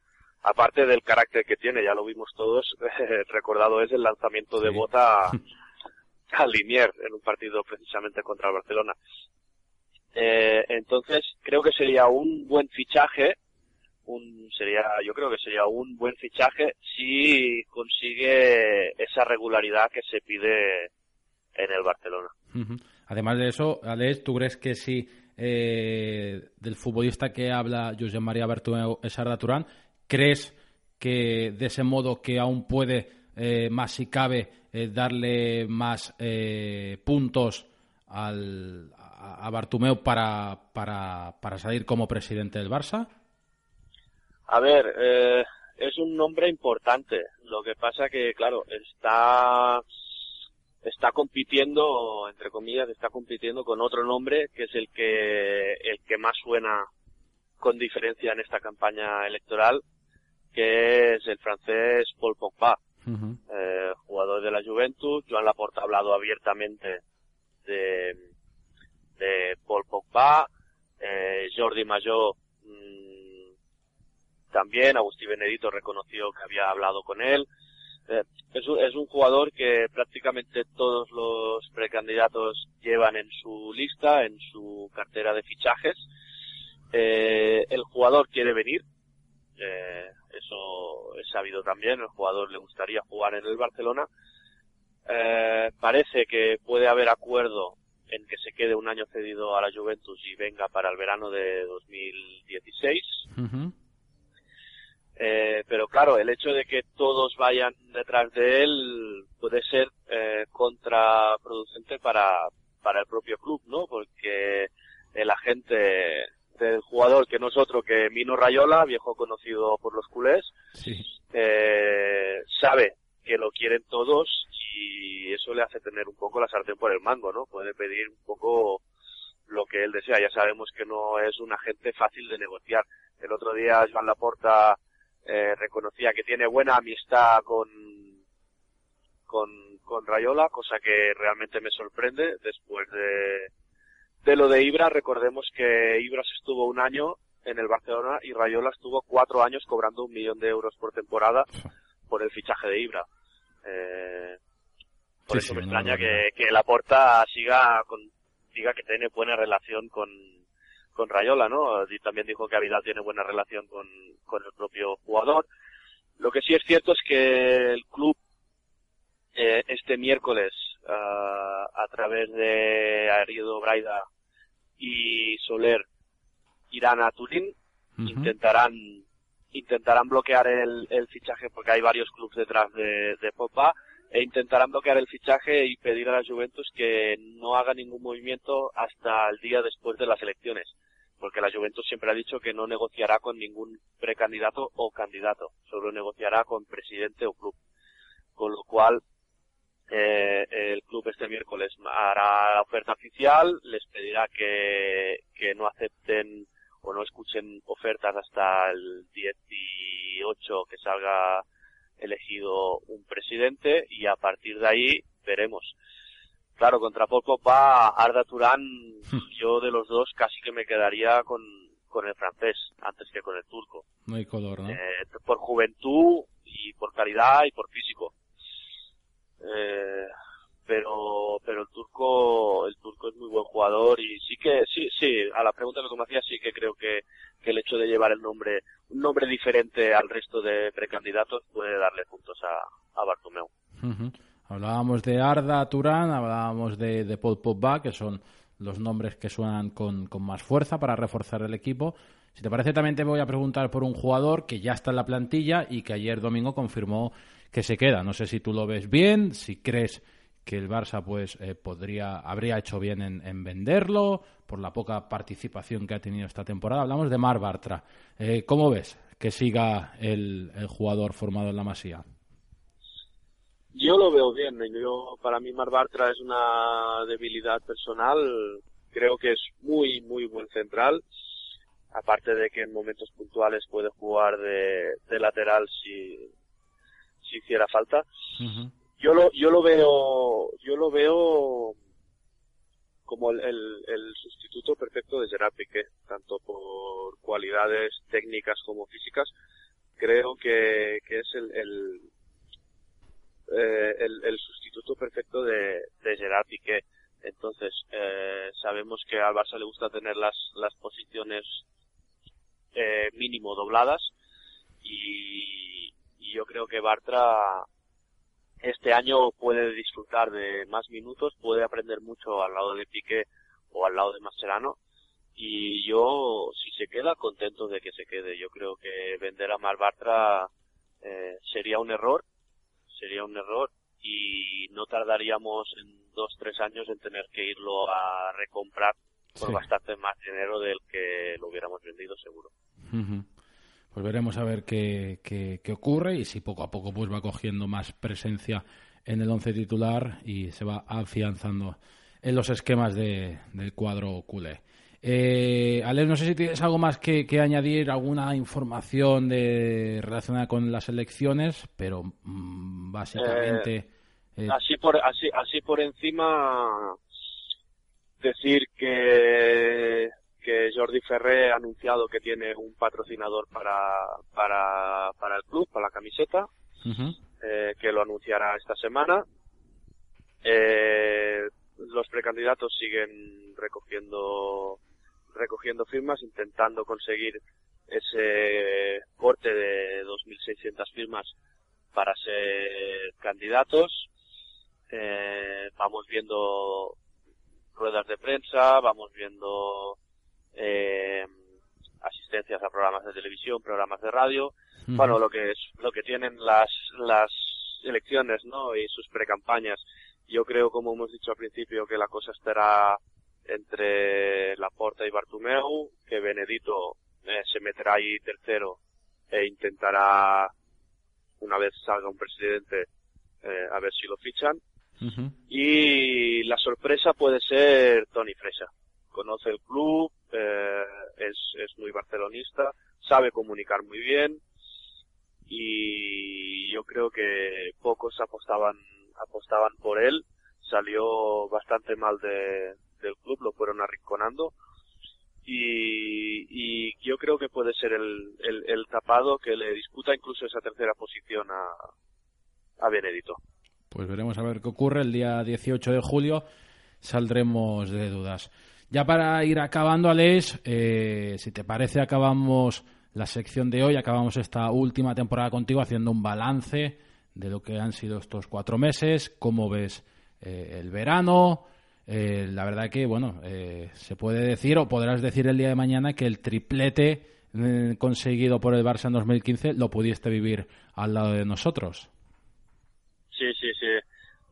Aparte del carácter que tiene, ya lo vimos todos, recordado es el lanzamiento de Sí. bota a, a Linier en un partido precisamente contra el Barcelona. Eh, entonces, creo que sería un buen fichaje, un sería, yo creo que sería un buen fichaje si consigue esa regularidad que se pide en el Barcelona. Además de eso, Alex, ¿tú crees que si eh, del futbolista que habla José María Bertomeu es Arda Turán, crees que de ese modo que aún puede, eh, más si cabe, eh, darle más eh, puntos al, a, a Bartomeu para, para, para salir como presidente del Barça? A ver, es un nombre importante. Lo que pasa que, claro, está está compitiendo, entre comillas, está compitiendo con otro nombre que es el que el que más suena con diferencia en esta campaña electoral, que es el francés Paul Pogba, eh, jugador de la Juventus. Joan Laporta ha hablado abiertamente de, de Paul Pogba, eh, Jordi Majó mm, también, Agustín Benedito reconoció que había hablado con él. Eh, es, un, jugador que prácticamente todos los precandidatos llevan en su lista, en su cartera de fichajes. Eh, el jugador quiere venir, eh, eso es sabido también, el jugador le gustaría jugar en el Barcelona. Eh, parece que puede haber acuerdo en que se quede un año cedido a la Juventus y venga para el verano de 2016. Ujú. Eh, pero claro, el hecho de que todos vayan detrás de él puede ser eh, contraproducente para, para el propio club, ¿no? Porque el agente del jugador, que no es otro que Mino Rayola, viejo conocido por los culés, Sí. eh, sabe que lo quieren todos y eso le hace tener un poco la sartén por el mango, ¿no? Puede pedir un poco lo que él desea. Ya sabemos que no es un agente fácil de negociar. El otro día Joan Laporta eh, reconocía que tiene buena amistad con, con, con Rayola, cosa que realmente me sorprende después de, de lo de Ibra. Recordemos que Ibra se estuvo un año en el Barcelona y Rayola estuvo cuatro años cobrando un millón de euros por temporada por el fichaje de Ibra. Eh, por Sí, eso sí, me extraña que, que Laporta siga con, diga que tiene buena relación con, con Rayola, ¿no? Y también dijo que Avidal tiene buena relación con, con el propio jugador. Lo que sí es cierto es que el club eh, este miércoles ah, a través de Arido Braida y Soler irán a Turín, intentarán intentarán bloquear el, el fichaje porque hay varios clubes detrás de, de Pogba e intentarán bloquear el fichaje y pedir a la Juventus que no haga ningún movimiento hasta el día después de las elecciones porque la Juventus siempre ha dicho que no negociará con ningún precandidato o candidato, solo negociará con presidente o club. Con lo cual, eh, el club este miércoles hará la oferta oficial, les pedirá que, que no acepten o no escuchen ofertas hasta el 18 que salga elegido un presidente y a partir de ahí veremos. Claro, contra Paul Pogba, Arda Turán, yo de los dos casi que me quedaría con, con el francés antes que con el turco. No hay color, ¿no? Eh, por juventud y por calidad y por físico. Eh, pero pero el turco el turco es muy buen jugador y sí que sí sí a la pregunta que tú me hacías sí que creo que, que el hecho de llevar el nombre un nombre diferente al resto de precandidatos puede darle puntos a, a Bartomeu. Hablábamos de Arda Turán, hablábamos de, de Paul Pogba, que son los nombres que suenan con, con más fuerza para reforzar el equipo. Si te parece, también te voy a preguntar por un jugador que ya está en la plantilla y que ayer domingo confirmó que se queda. No sé si tú lo ves bien, si crees que el Barça pues eh, podría habría hecho bien en, en venderlo por la poca participación que ha tenido esta temporada. Hablamos de Mar Bartra. Eh, ¿Cómo ves que siga el, el jugador formado en la Masía? Yo lo veo bien. Yo, para mí, Mar Bartra es una debilidad personal. Creo que es muy, muy buen central. Aparte de que en momentos puntuales puede jugar de, de lateral si, si hiciera falta. Yo lo, yo lo veo, yo lo veo como el, el, sustituto perfecto de Gerard Piqué, tanto por cualidades técnicas como físicas. Creo que, que es el, el, eh, el sustituto perfecto de, de Gerard Piqué. Entonces, eh, sabemos que al Barça le gusta tener las, las posiciones eh, mínimo dobladas y, y yo creo que Bartra este año puede disfrutar de más minutos, puede aprender mucho al lado de Piqué o al lado de Mascherano y yo, si se queda, contento de que se quede. Yo creo que vender a Mar Bartra eh, sería un error, sería un error y no tardaríamos en dos, tres años en tener que irlo a recomprar por Sí. bastante más dinero del que lo hubiéramos vendido seguro. Pues veremos a ver qué, qué- qué ocurre y si poco a poco pues va cogiendo más presencia en el once titular y se va afianzando en los esquemas de- del cuadro culé. Eh, Alex, no sé si tienes algo más que, que añadir, alguna información de, relacionada con las elecciones, pero mm, básicamente... eh, así por así así por encima decir que que Jordi Ferré ha anunciado que tiene un patrocinador para para para el club para la camiseta eh, que lo anunciará esta semana. Eh, los precandidatos siguen recogiendo recogiendo firmas intentando conseguir ese corte de 2.600 firmas para ser candidatos. Eh, vamos viendo ruedas de prensa, vamos viendo eh, asistencias a programas de televisión, programas de radio, Ujú. bueno, lo que es, lo que tienen las, las elecciones, ¿no? Y sus precampañas. Yo creo, como hemos dicho al principio, que la cosa estará entre Laporta y Bartumeu, que Benedito eh, se meterá ahí tercero e intentará, una vez salga un presidente, eh, a ver si lo fichan. Y la sorpresa puede ser Tony Fresa. Conoce el club, eh, es, es muy barcelonista, sabe comunicar muy bien y yo creo que pocos apostaban apostaban por él. Salió bastante mal de, del club, lo fueron arrinconando y, yo creo que puede ser el, el, el tapado que le disputa incluso esa tercera posición a, a Benedito. Pues veremos a ver qué ocurre. El día 18 de julio saldremos de dudas. Ya para ir acabando, Alex, eh, si te parece, acabamos la sección de hoy, acabamos esta última temporada contigo haciendo un balance de lo que han sido estos cuatro meses, cómo ves eh, el verano. Eh, la verdad que, bueno, se puede decir o podrás decir el día de mañana que el triplete conseguido por el Barça en 2015 lo pudiste vivir al lado de nosotros. Sí, sí, sí.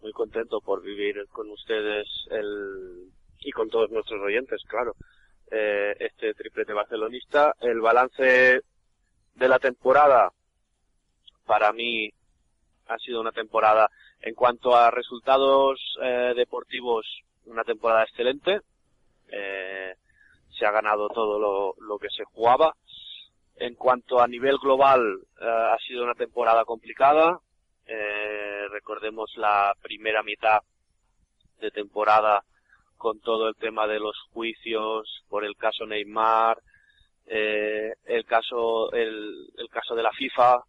Muy contento por vivir con ustedes el, y con todos nuestros oyentes, claro. Eh, este triplete barcelonista. El balance de la temporada, para mí, ha sido una temporada, en cuanto a resultados eh, deportivos, una temporada excelente. Eh, se ha ganado todo lo, lo que se jugaba. En cuanto a nivel global, eh, ha sido una temporada complicada. Eh, recordemos la primera mitad de temporada con todo el tema de los juicios por el caso Neymar, eh, el caso el, el caso de la FIFA,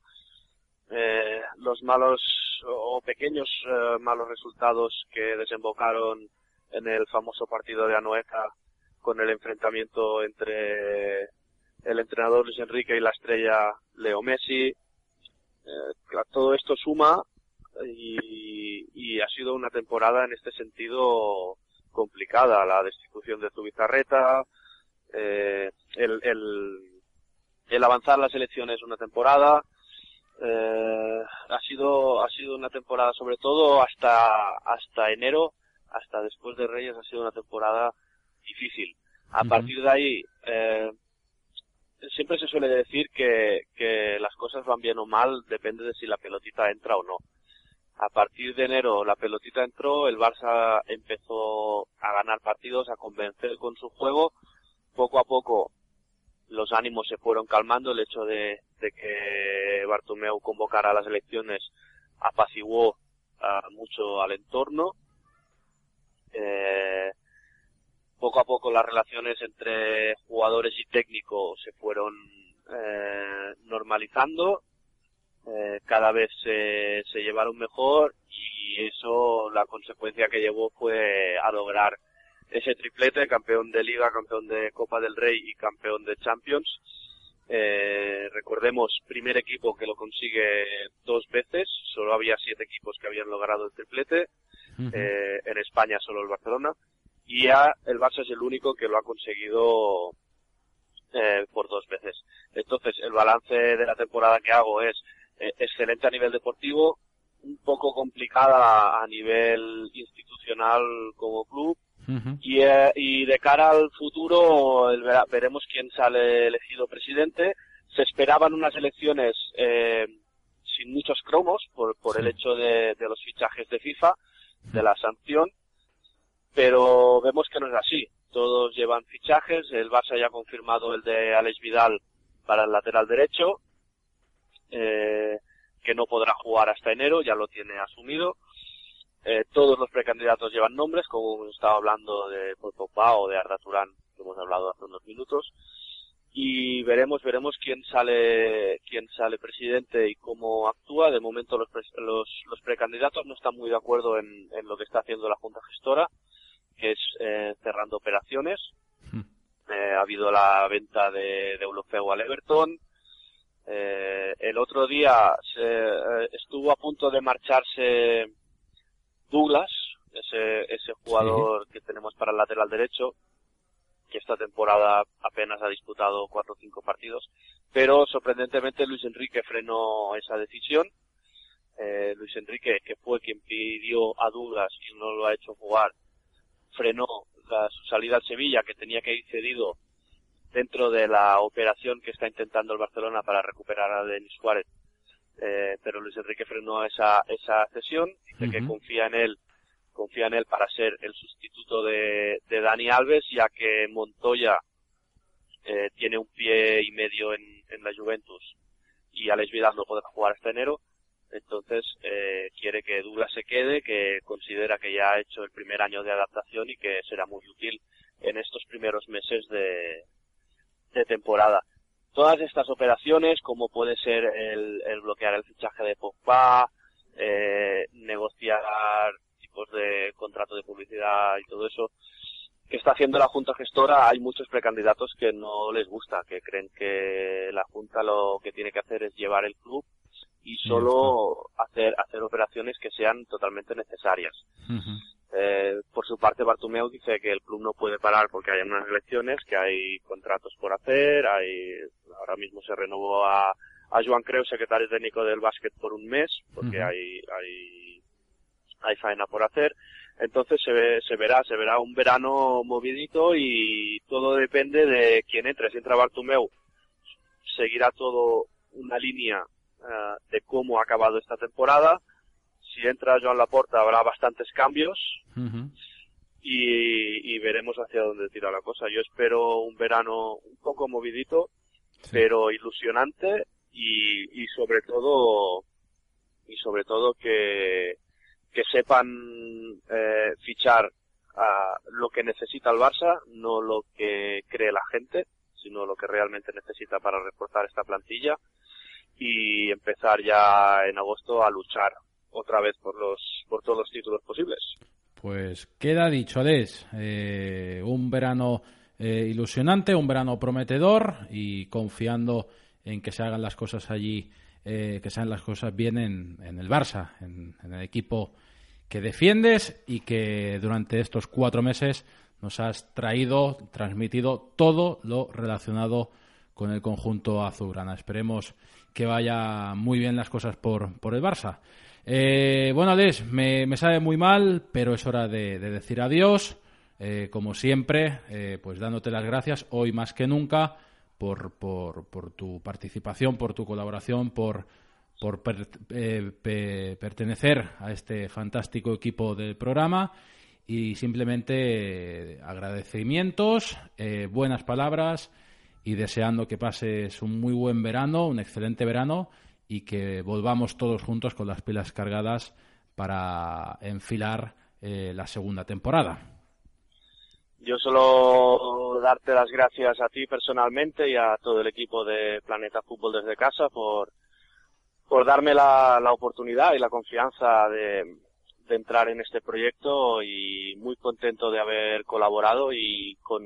eh, los malos o pequeños eh, malos resultados que desembocaron en el famoso partido de Anoeta con el enfrentamiento entre el entrenador Luis Enrique y la estrella Leo Messi. Eh, todo esto suma y, y ha sido una temporada en este sentido complicada. La destitución de Zubizarreta, eh, el, el, el avanzar las elecciones una temporada, eh, ha sido ha sido una temporada sobre todo hasta hasta enero hasta después de Reyes ha sido una temporada difícil a partir de ahí eh, siempre se suele decir que, que las cosas van bien o mal depende de si la pelotita entra o no a partir de enero la pelotita entró el Barça empezó a ganar partidos a convencer con su juego poco a poco los ánimos se fueron calmando, el hecho de, que Bartomeu convocara a las elecciones apaciguó ah, mucho al entorno. Eh, poco a poco las relaciones entre jugadores y técnico se fueron eh, normalizando, eh, cada vez se, se llevaron mejor y eso la consecuencia que llevó fue a lograr ese triplete, campeón de Liga, campeón de Copa del Rey y campeón de Champions. Eh, recordemos, primer equipo que lo consigue dos veces, solo había siete equipos que habían logrado el triplete, eh, en España solo el Barcelona, y ya el Barça es el único que lo ha conseguido eh, por dos veces. Entonces, el balance de la temporada que hago es excelente a nivel deportivo, un poco complicada a nivel institucional como club, y, eh, y de cara al futuro el veremos quién sale elegido presidente. Se esperaban unas elecciones eh, sin muchos cromos por, por el hecho de, de los fichajes de FIFA, de la sanción, pero vemos que no es así. Todos llevan fichajes, el Barça ya ha confirmado el de Alex Vidal para el lateral derecho, eh, que no podrá jugar hasta enero, ya lo tiene asumido. Eh, todos los precandidatos llevan nombres, como hemos estado hablando de Paul Pogba o de Arda Turán, que hemos hablado hace unos minutos. Y veremos, veremos quién sale, quién sale presidente y cómo actúa. De momento los, pres- los, los precandidatos no están muy de acuerdo en, en lo que está haciendo la Junta Gestora, que es eh, cerrando operaciones. Hmm. Eh, ha habido la venta de, de al Everton. Eh, el otro día se, eh, estuvo a punto de marcharse Douglas, ese, ese jugador que tenemos para el lateral derecho, que esta temporada apenas ha disputado cuatro o cinco partidos, pero sorprendentemente Luis Enrique frenó esa decisión. Eh, Luis Enrique, que fue quien pidió a Douglas y no lo ha hecho jugar, frenó la- su salida al Sevilla, que tenía que ir cedido dentro de la operación que está intentando el Barcelona para recuperar a Denis Suárez. Eh, pero Luis Enrique frenó esa, esa cesión, dice que confía en él, confía en él para ser el sustituto de, de Dani Alves, ya que Montoya eh, tiene un pie y medio en, en la Juventus y Alex Vidal no podrá jugar hasta enero, entonces eh, quiere que Douglas se quede, que considera que ya ha hecho el primer año de adaptación y que será muy útil en estos primeros meses de, de temporada. Todas estas operaciones, como puede ser el, el bloquear el fichaje de Pogba, eh, negociar tipos de contrato de publicidad y todo eso, que está haciendo la Junta Gestora, hay muchos precandidatos que no les gusta, que creen que la Junta lo que tiene que hacer es llevar el club y solo hacer, hacer operaciones que sean totalmente necesarias. Eh, por su parte, Bartumeu dice que el club no puede parar porque hay unas elecciones, que hay contratos por hacer, hay, ahora mismo se renovó a, a Joan Creu, secretario técnico del básquet, por un mes, porque hay, hay, hay faena por hacer. Entonces se, ve, se verá, se verá un verano movidito y todo depende de quién entre. Si entra Bartumeu, seguirá todo una línea eh, de cómo ha acabado esta temporada. Si entra Joan Laporta habrá bastantes cambios y, y, veremos hacia dónde tira la cosa. Yo espero un verano un poco movidito, pero ilusionante y, y sobre todo y sobre todo que, que sepan eh, fichar a lo que necesita el Barça, no lo que cree la gente, sino lo que realmente necesita para reforzar esta plantilla y empezar ya en agosto a luchar otra vez por los por todos los títulos posibles. Pues queda dicho, Alex, eh, un verano eh, ilusionante, un verano prometedor y confiando en que se hagan las cosas allí, eh, que se hagan las cosas bien en, en el Barça, en, en, el equipo que defiendes y que durante estos cuatro meses nos has traído, transmitido todo lo relacionado con el conjunto azulgrana. Esperemos que vaya muy bien las cosas por, por el Barça. Eh, bueno, Alex, me, sabe muy mal, pero es hora de, de decir adiós. Eh, como siempre, eh, pues dándote las gracias hoy más que nunca por, por, tu participación, por tu colaboración, por, por eh, pe, pertenecer a este fantástico equipo del programa y simplemente agradecimientos, buenas palabras y deseando que pases un muy buen verano, un excelente verano y que volvamos todos juntos con las pilas cargadas para enfilar eh, la segunda temporada. Yo solo darte las gracias a ti personalmente y a todo el equipo de Planeta Fútbol desde casa por, por darme la, la oportunidad y la confianza de, de, entrar en este proyecto y muy contento de haber colaborado y con,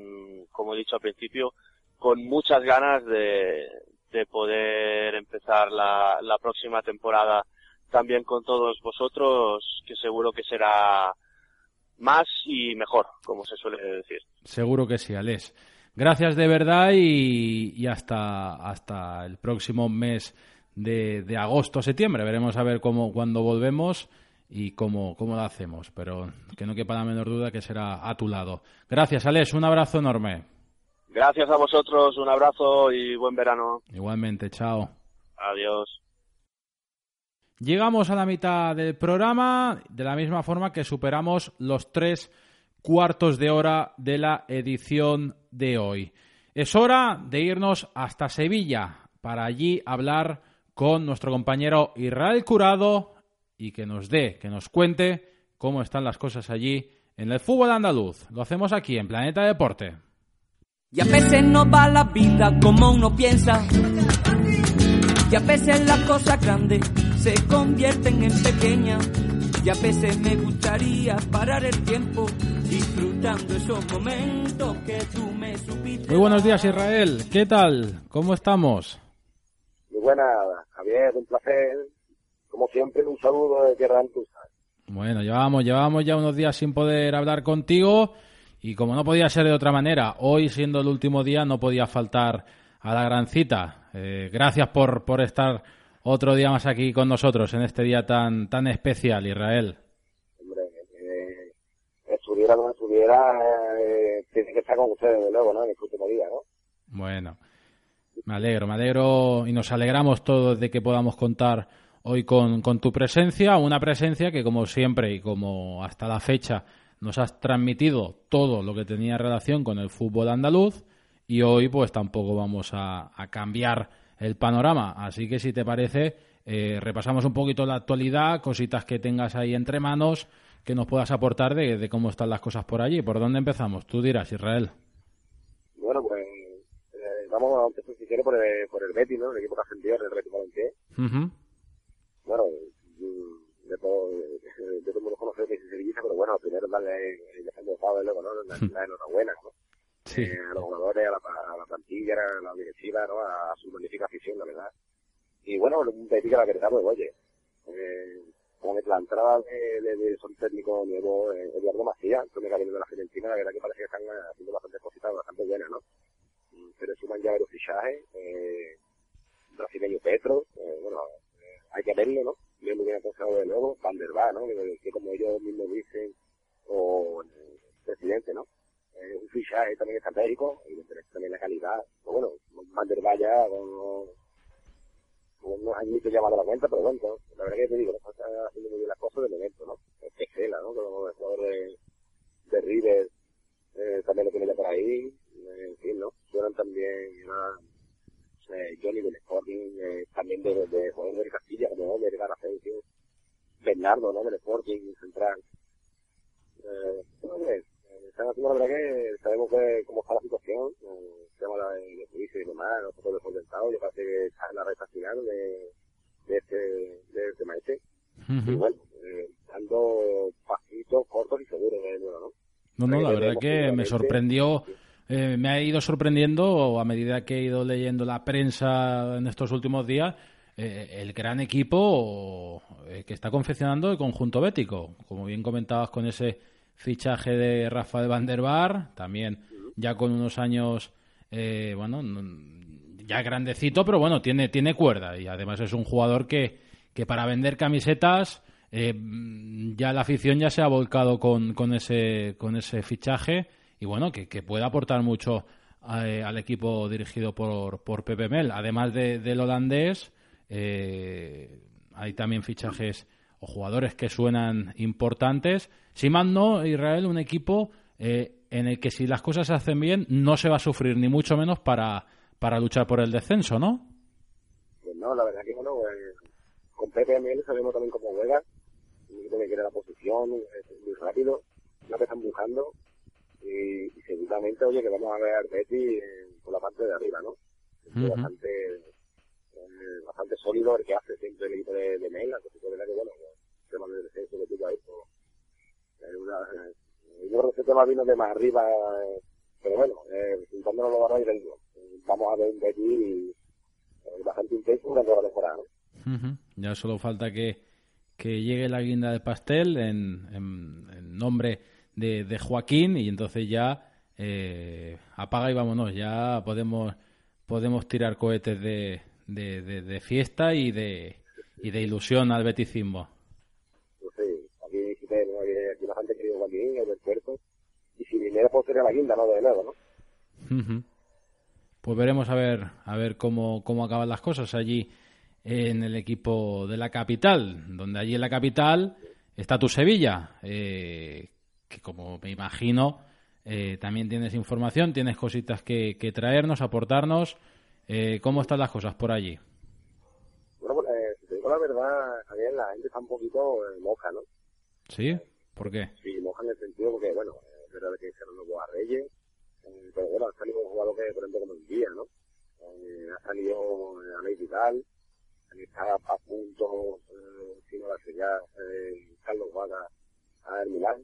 como he dicho al principio, con muchas ganas de, de poder empezar la, la próxima temporada también con todos vosotros, que seguro que será más y mejor, como se suele decir. Seguro que sí, Alex. Gracias de verdad y, y hasta, hasta el próximo mes de, de agosto septiembre. Veremos a ver cómo cuando volvemos y cómo, cómo lo hacemos, pero que no quepa la menor duda que será a tu lado. Gracias, Alex. Un abrazo enorme. Gracias a vosotros, un abrazo y buen verano. Igualmente, chao. Adiós. Llegamos a la mitad del programa, de la misma forma que superamos los tres cuartos de hora de la edición de hoy. Es hora de irnos hasta Sevilla para allí hablar con nuestro compañero Israel Curado y que nos dé, que nos cuente cómo están las cosas allí en el fútbol andaluz. Lo hacemos aquí en Planeta Deporte. Y a veces no va la vida como uno piensa. Y a veces las cosas grandes se convierten en pequeñas. Y a veces me gustaría parar el tiempo disfrutando esos momentos que tú me supiste. Muy buenos días, Israel. ¿Qué tal? ¿Cómo estamos? Muy buenas, Javier. Un placer. Como siempre, un saludo de Tierra Antusa. Bueno, llevamos, llevamos ya unos días sin poder hablar contigo. Y como no podía ser de otra manera, hoy siendo el último día no podía faltar a la gran cita. Eh, gracias por, por estar otro día más aquí con nosotros en este día tan tan especial, Israel. Hombre, eh, estuviera como estuviera, eh, tiene que estar con ustedes, de luego, ¿no? En el último día, ¿no? Bueno, me alegro, me alegro y nos alegramos todos de que podamos contar hoy con, con tu presencia, una presencia que como siempre y como hasta la fecha nos has transmitido todo lo que tenía relación con el fútbol andaluz y hoy pues tampoco vamos a, a cambiar el panorama. Así que si te parece, eh, repasamos un poquito la actualidad, cositas que tengas ahí entre manos que nos puedas aportar de, de cómo están las cosas por allí. ¿Por dónde empezamos? Tú dirás, Israel. Bueno, pues eh, vamos, si quiere, por el, por el Betis, ¿no? El equipo que ascendió, el Betis Balompié. Uh -huh. Bueno, de todo, de, todo el mundo conoce que es sevillista, pero bueno, primero darle el descenso de luego, ¿no? La, la enhorabuena, ¿no? Sí. Eh, a los jugadores, a la, a la plantilla, a la directiva, ¿no? A su magnífica afición, la verdad. y bueno, un Betis que la verdad, pues oye, eh, con la entrada de, de, de son técnico nuevo, eh, Eduardo Macías, que me viene de la Argentina, la verdad que parece que están haciendo bastantes cositas bastante buenas, ¿no? Mm, Pero suman ya varios fichajes, eh, brasileño Petro, eh, bueno, eh, hay que verlo, ¿no? Muy bien aconsejado de nuevo, Van der ¿no? Que, como ellos mismos dicen, o el presidente, ¿no? Eh, un fichaje también estratégico, y también la calidad, pues bueno, Van der ya con, unos añitos ya más de la cuenta, pero bueno, la verdad que te digo, no está haciendo muy bien las cosas de momento, ¿no? Excela, ¿no? Como el jugador de, River, eh, también lo tiene ya por ahí, eh, en fin, ¿no? Suenan también a, eh, Johnny del Sporting, eh, también de, de, de jugadores de Castilla, como Omer, Garafencio, Bernardo, ¿no? Del Sporting, Central. Eh, bueno, eh, están haciendo la verdad que sabemos que cómo está la situación, eh, el tema de, de juicio y demás, nosotros después del estado, yo parece que está en la recta final de, de este, de este maestro. Y bueno, eh, dando pasitos cortos y seguros de nuevo, ¿no? No, no, la verdad que me sorprendió, eh, me ha ido sorprendiendo a medida que he ido leyendo la prensa en estos últimos días, eh, el gran equipo eh, que está confeccionando el conjunto bético. Como bien comentabas con ese fichaje de Rafael Van der Bar, también ya con unos años, eh, bueno, no- ya grandecito, pero bueno, tiene, tiene cuerda y además es un jugador que, que para vender camisetas ya la afición ya se ha volcado con, con ese con ese fichaje y bueno que, que puede aportar mucho eh, al equipo dirigido por, por Pepe Mel. Además de- del holandés eh, hay también fichajes o jugadores que suenan importantes. Si más no Israel un equipo eh, en el que si las cosas se hacen bien no se va a sufrir ni mucho menos para para luchar por el descenso no Pues no, la verdad que bueno, eh, con PPML sabemos también cómo juega, un equipo que quiere la posición, es muy rápido, no que están buscando, y, y seguramente, oye, que vamos a ver al Betty eh, por la parte de arriba, ¿no? Ujú. bastante, eh, bastante sólido el que hace siempre el equipo de, de Mel, entonces es verdad que bueno, el tema del descenso que tuvo ahí, pues, es una, eh, yo creo que ese tema vino de más arriba, eh, pero bueno, eh, juntándonos los barros y del- vamos a ver un Betty eh, bastante intenso durante la temporada, ¿no? Ya solo falta que, que llegue la guinda del pastel en, en- en nombre de, de Joaquín y entonces ya eh, apaga y vámonos. Ya podemos podemos tirar cohetes de, de, de- de fiesta y de, y de ilusión al beticismo. No sé, aquí sí que, ¿no? Aquí, aquí la gente querido Joaquín, el del puerto, y si viniera pues sería la guinda, ¿no? De nuevo, ¿no? Ujú. Pues veremos a ver a ver cómo, cómo acaban las cosas allí en el equipo de la capital, donde allí en la capital está tu Sevilla, eh, que como me imagino eh, también tienes información, tienes cositas que, que traernos, aportarnos. Eh, ¿Cómo están las cosas por allí? Bueno, pues, eh, si te digo la verdad, Javier, la gente está un poquito eh, moja, ¿no? ¿Sí? ¿Por qué? Sí, moja en el sentido porque, bueno, es verdad que se renovó a Reyes, eh, pero bueno, ha salido un jugador que, por ejemplo, como el día, ¿no? Eh, ha salido a Ney Vidal, está a punto, eh, si no la eh, Carlos Vaga a el Milán,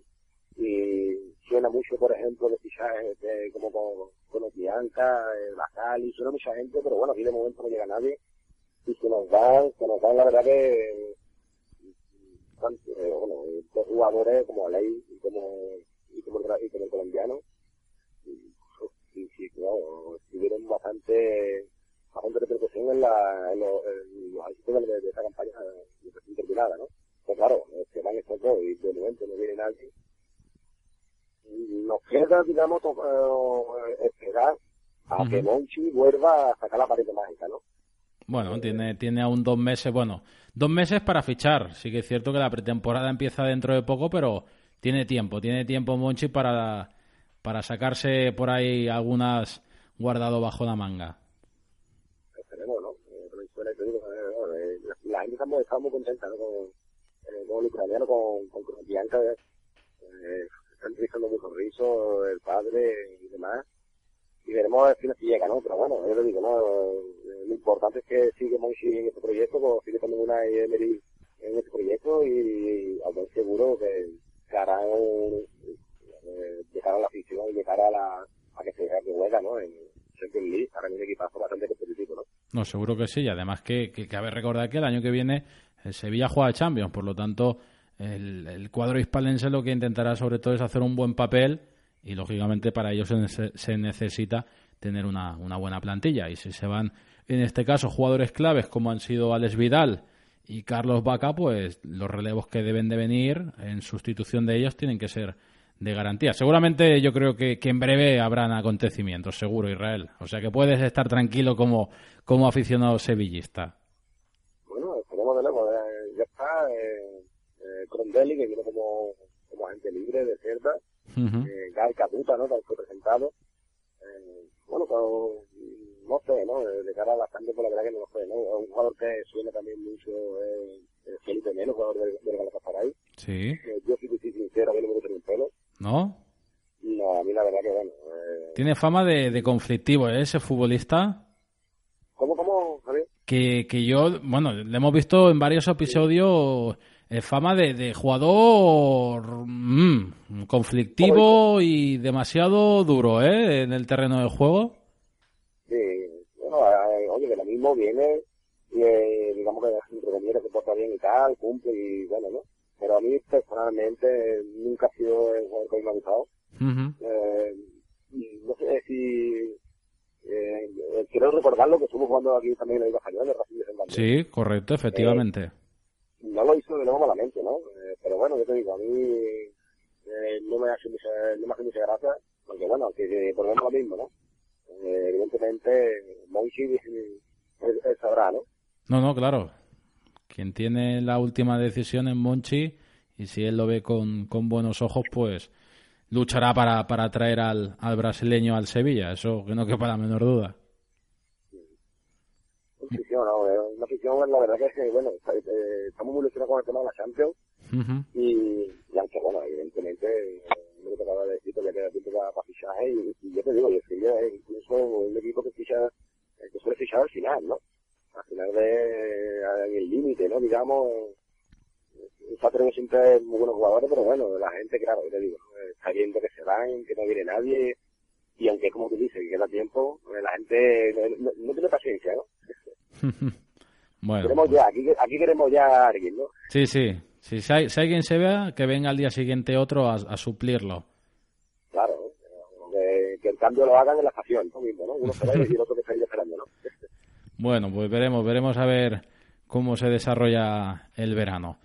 y suena mucho, por ejemplo, de fichajes de, como con, con Bianca, eh, Bacali, suena mucha gente, pero bueno, aquí de momento no llega nadie, y se nos dan, se nos dan la verdad que eh, bueno, dos jugadores como Alei y como, y como, el, y como el colombiano, y, y, claro, tuvieron bastante, bastante repercusión en, la, en, los, en los éxitos de, de esta campaña de recién terminada, ¿no? Pues claro, se van estos dos y de momento no viene nadie. Nos queda, digamos, to- eh, esperar a que. Monchi vuelva a sacar la pared mágica, ¿no? Bueno, tiene, tiene aún dos meses, bueno, dos meses para fichar. Sí que es cierto que la pretemporada empieza dentro de poco, pero tiene tiempo, tiene tiempo Monchi para, para sacarse por ahí algunas guardado bajo la manga. esperemos, ¿no? Eh, eh, eh, la, gente está muy, está muy contenta, ¿no? Con, eh, con el ucraniano, con, con, con Eh, eh, muy sonriso, el padre y demás. Y veremos al final si llega, ¿no? Pero bueno, yo le digo, ¿no? Eh, lo importante es que sigue Monchi en este proyecto, pues sigue también una Emery en este proyecto y, a seguro que, eh, de cara a la afición y de cara a a que se que juega, ¿no? En Champions League, harán un equipazo bastante competitivo, ¿no? No, seguro que sí. Y además que, que cabe recordar que el año que viene el Sevilla juega Champions. Por lo tanto, el, cuadro hispalense lo que intentará sobre todo es hacer un buen papel y lógicamente para ello se, se necesita tener una, una buena plantilla. Y si se van, en este caso, jugadores claves como han sido Alex Vidal y Carlos Vaca, pues los relevos que deben de venir en sustitución de ellos tienen que ser de garantía. Seguramente yo creo que, en breve habrán acontecimientos, seguro, Israel. O sea que puedes estar tranquilo como, como aficionado sevillista. Bueno, esperemos de eh, ya está eh, Crondelli, que viene como, como agente libre de Cerda. Ujú. eh, Gal Caputa, ¿no? Fue presentado. Eh, bueno, pero mm, no sé, ¿no? Eh, De cara a la Champions, por la verdad que no lo sé, ¿no? Un jugador que suena también mucho eh, eh, Felipe Melo, jugador del, del Galatasaray. Sí, Eh, yo sí que soy sincero, a mí no me gusta ni un pelo. ¿no? No, a mí la verdad que bueno. Eh, Tiene fama de, de conflictivo, ¿eh? Ese futbolista. ¿Cómo, cómo, Javier? que, que yo, bueno, le hemos visto en varios episodios eh, fama de, de jugador mm, conflictivo y demasiado duro, ¿eh? En el terreno del juego. Sí, bueno, eh, oye, que lo mismo viene y eh, digamos que entre comillas se porta bien y tal, cumple y bueno, ¿no? Pero a mí personalmente nunca ha sido el jugador que me ha gustado. Eh, no sé si eh, eh, quiero recordarlo que estuvo jugando aquí también en la Liga Española, en Racing de. Sí, correcto, efectivamente. No lo hizo de nuevo malamente, ¿no? Eh, pero bueno, yo te digo, a mí eh, no me hace mucha, no me hace mucha gracia, porque bueno, que eh, por lo mismo, ¿no? Eh, evidentemente, Monchi sabrá, ¿no? No, no, claro. Quien tiene la última decisión es Monchi y si él lo ve con, con buenos ojos, pues luchará para, para traer al, al brasileño al Sevilla. Eso que no quepa la menor duda. Una afición, ¿no? Eh, Una afición, la verdad que es que, bueno, eh, estamos muy ilusionados con el tema de la Champions y, y aunque, bueno, evidentemente, eh, que te acabo de decir, todavía queda tiempo para, para fichaje y, y yo te digo, yo es incluso un equipo que ficha, eh, que suele fichar al final, ¿no? Al final de, en el límite, ¿no? Digamos, está teniendo siempre muy buenos jugadores, pero bueno, la gente, claro, yo te digo, eh, está viendo que se van, que no viene nadie, y aunque, como tú dices, que queda tiempo, eh, la gente no, no- no tiene paciencia, ¿no? Bueno, Queremos ya, aquí, aquí queremos ya a alguien, ¿no? sí, sí. Si, si hay, si hay quien se vea, que venga al día siguiente otro a, a suplirlo. Claro, que, que el cambio lo hagan en la estación, ¿no? Mismo, ¿no? Uno se y el otro que está ahí esperando, ¿no? Bueno, pues veremos, veremos a ver cómo se desarrolla el verano.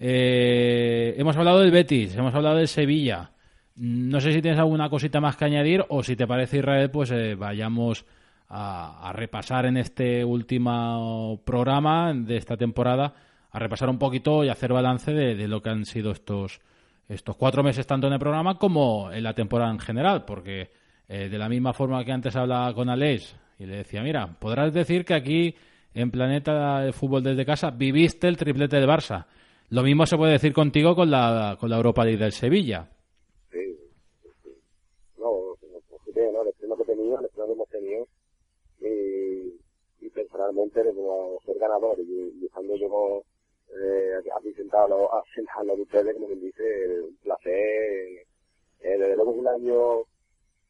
Eh, hemos hablado del Betis, hemos hablado del Sevilla. No sé si tienes alguna cosita más que añadir o si te parece Israel, pues eh, vayamos a, repasar en este último programa de esta temporada, a repasar un poquito y hacer balance de, de lo que han sido estos estos cuatro meses tanto en el programa como en la temporada en general, porque eh, de la misma forma que antes hablaba con Alex y le decía, mira, podrás decir que aquí en Planeta de Fútbol desde casa viviste el triplete del Barça. Lo mismo se puede decir contigo con la, con la Europa League del Sevilla. Sí, sí, sí. No, pues, fíjate, ¿no? El estreno que he tenido, el estreno que hemos tenido, y, y personalmente, como ser ganador y, y estando yo eh, aquí sentado, al lado de ustedes, como quien dice, un placer. Eh, desde luego un año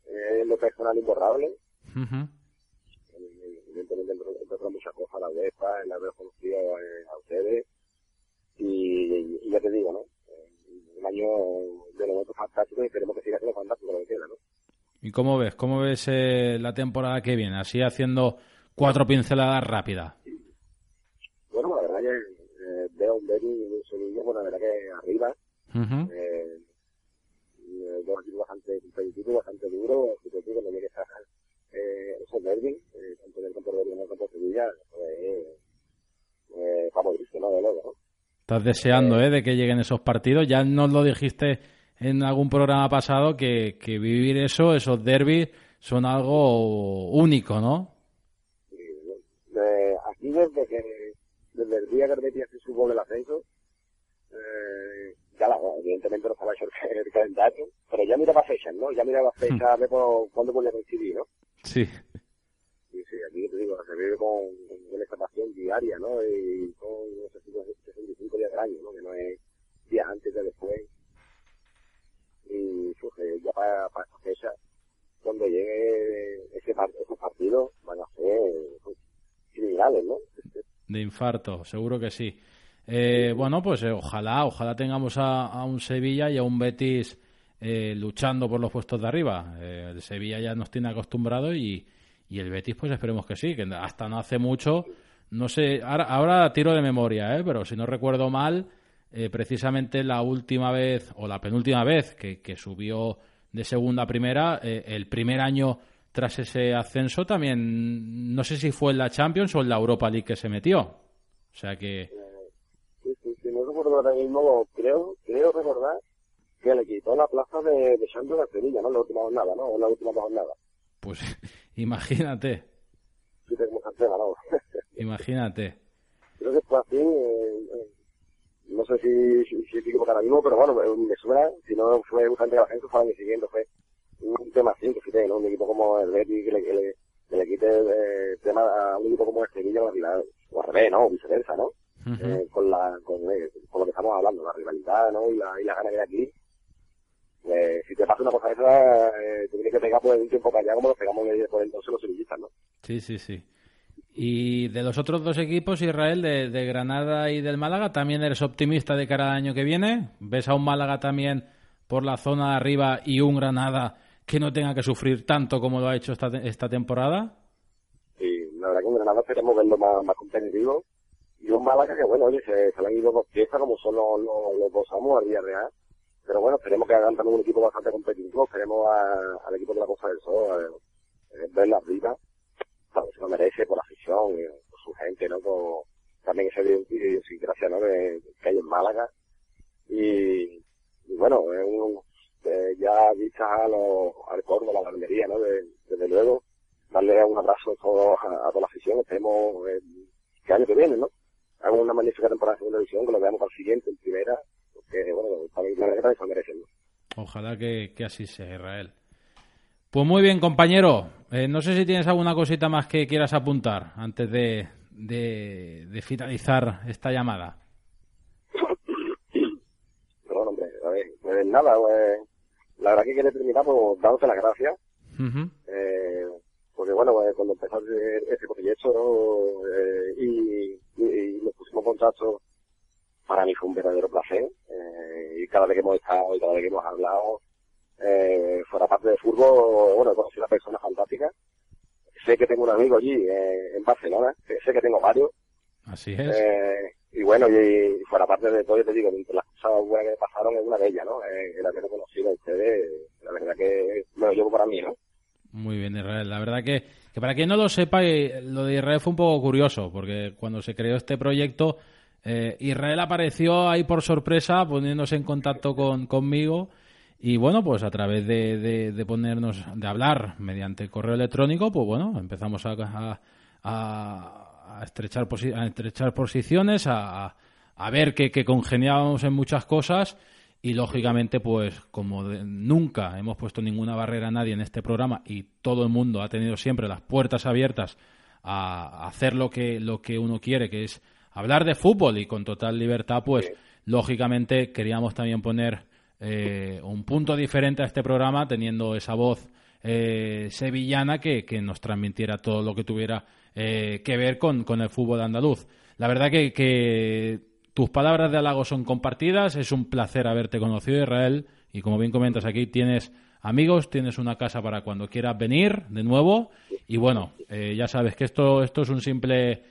eh, en lo personal imborrable. Ujú. Eh, Evidentemente, otras muchas cosas, la UEFA, la vez conocido eh, a ustedes. Y, y ya te digo, ¿no? Eh, Un año de momentos fantásticos y esperemos que siga siendo fantástico lo que queda, ¿no? ¿Y cómo ves? ¿Cómo ves eh, la temporada que viene? Así haciendo cuatro pinceladas rápidas. Bueno, la verdad que eh, veo un Betis y un Sevilla, bueno, la verdad que arriba, eh, eh, dos equipos bastante competitivos, bastante duros, que digo, no estar eh, esos derbis, eh, tanto en el campo de como en el campo de Sevilla, pues, eh, favorito, ¿no? De luego, ¿no? Estás deseando ¿eh? de que lleguen esos partidos. Ya nos lo dijiste en algún programa pasado que, que vivir eso, esos derbis, son algo único, ¿no? Aquí desde el día que el Betis se supo del ascenso eh, ya la evidentemente no estaba hecho el, el calendario pero ya miraba fechas ¿no? ya miraba fechas a ver por, cuándo podía coincidir ¿no? Sí. y sí, aquí te digo se vive con, con esta pasión diaria ¿no? y con esos 65 días del año ¿no? que no es días antes de después y pues, eh, ya para, para esta fecha cuando llegue ese, esos partidos van a ser sin de infarto, seguro que sí. Eh, bueno, pues eh, ojalá, ojalá tengamos a, a, un Sevilla y a un Betis eh, luchando por los puestos de arriba. Eh, el Sevilla ya nos tiene acostumbrado y, y el Betis, pues esperemos que sí, que hasta no hace mucho, no sé, ahora, ahora tiro de memoria, ¿eh? pero si no recuerdo mal, precisamente la última vez o la penúltima vez que, que subió de segunda a primera, el primer año tras ese ascenso también, no sé si fue en la Champions o en la Europa League que se metió. O sea que... Sí, sí, sí, no recuerdo ahora mismo, creo, creo recordar que le quitó la plaza de, de Champions a Sevilla, ¿no? La última jornada, ¿no? La última jornada. Pues imagínate. Sí, tenemos tema, ¿no? imagínate. Creo que fue así, eh, eh, no sé si, si, si ahora mismo, pero bueno, me, me suena, si no fue justamente la gente, fue el año siguiente, fue un tema así, que fíjate, ¿no? Un equipo como el Betis que le, que le, que le quite eh, tema a un equipo como el Sevilla, la o al revés, ¿no? O viceversa, ¿no? Uh -huh. eh, con la, con, eh, con lo que estamos hablando, la rivalidad, ¿no? Y la, y la gana que hay aquí. Pues, si te pasa una cosa de esa, eh, te tienes que pegar pues un tiempo para allá como nos pegamos por entonces los sevillistas, ¿no? Sí, sí, sí. Y de los otros dos equipos, Israel, de, de, Granada y del Málaga, ¿también eres optimista de cara al año que viene? ¿Ves a un Málaga también por la zona de arriba y un Granada que no tenga que sufrir tanto como lo ha hecho esta, esta temporada? Sí, la verdad que en Granada esperemos verlo más, más competitivo. Y un Málaga que, bueno, oye, se, se le han ido dos piezas como son los, los, los dos amos al Villarreal. Pero bueno, esperemos que hagan también un equipo bastante competitivo. Esperemos a, al equipo de la Costa del Sol a verla arriba. Claro, se lo merece por la afición, eh, por su gente, ¿no? Por también esa idiosincrasia, ¿no? De, que hay en Málaga. Y, y bueno, es un, eh, ya vistas a los, al Córdoba, a la Almería, ¿no? De, desde luego, darle un abrazo a, todos, a, a toda la afición. Esperemos eh, que año que viene, ¿no? Hagan una magnífica temporada de segunda división, que lo veamos al siguiente, en primera, porque, bueno, también la verdad que se merecen, ¿no? Ojalá que, que así sea, Israel. Pues muy bien, compañero. Eh, no sé si tienes alguna cosita más que quieras apuntar antes de, de, de finalizar esta llamada. Perdón, hombre, a ver, nada, pues, la verdad que quiero terminar por dándote las gracias. Uh -huh. eh, porque bueno, pues, cuando empezó este proyecto ¿no? eh, y, y, y, nos pusimos en contacto, para mí fue un verdadero placer. Eh, y cada vez que hemos estado y cada vez que hemos hablado, eh, fuera parte de fútbol, bueno, he conocido una persona fantástica. Sé que tengo un amigo allí eh, en Barcelona, sé que tengo varios. Así es. Y bueno, y, y, fuera parte de todo, yo te digo, entre las cosas buenas que pasaron es una de ellas, ¿no? Eh, el haber conocido a ustedes, la verdad que me lo llevo para mí, ¿no? Muy bien, Israel. La verdad que, que para quien no lo sepa, eh, lo de Israel fue un poco curioso, porque cuando se creó este proyecto, eh, Israel apareció ahí por sorpresa, poniéndose en contacto con, conmigo. Y bueno, pues a través de, de, de, ponernos, de hablar mediante correo electrónico, pues bueno, empezamos a, a, a, a estrechar, posi a estrechar posiciones, a, a ver que, que, congeniábamos en muchas cosas y lógicamente, pues como de, nunca hemos puesto ninguna barrera a nadie en este programa y todo el mundo ha tenido siempre las puertas abiertas a hacer lo que, lo que uno quiere, que es hablar de fútbol y con total libertad, pues lógicamente queríamos también poner eh, un punto diferente a este programa, teniendo esa voz eh, sevillana que, que, nos transmitiera todo lo que tuviera eh, que ver con, con, el fútbol andaluz. La verdad que, que, tus palabras de halago son compartidas, es un placer haberte conocido, Israel, y como bien comentas aquí, tienes amigos, tienes una casa para cuando quieras venir de nuevo, y bueno, eh, ya sabes que esto, esto es un simple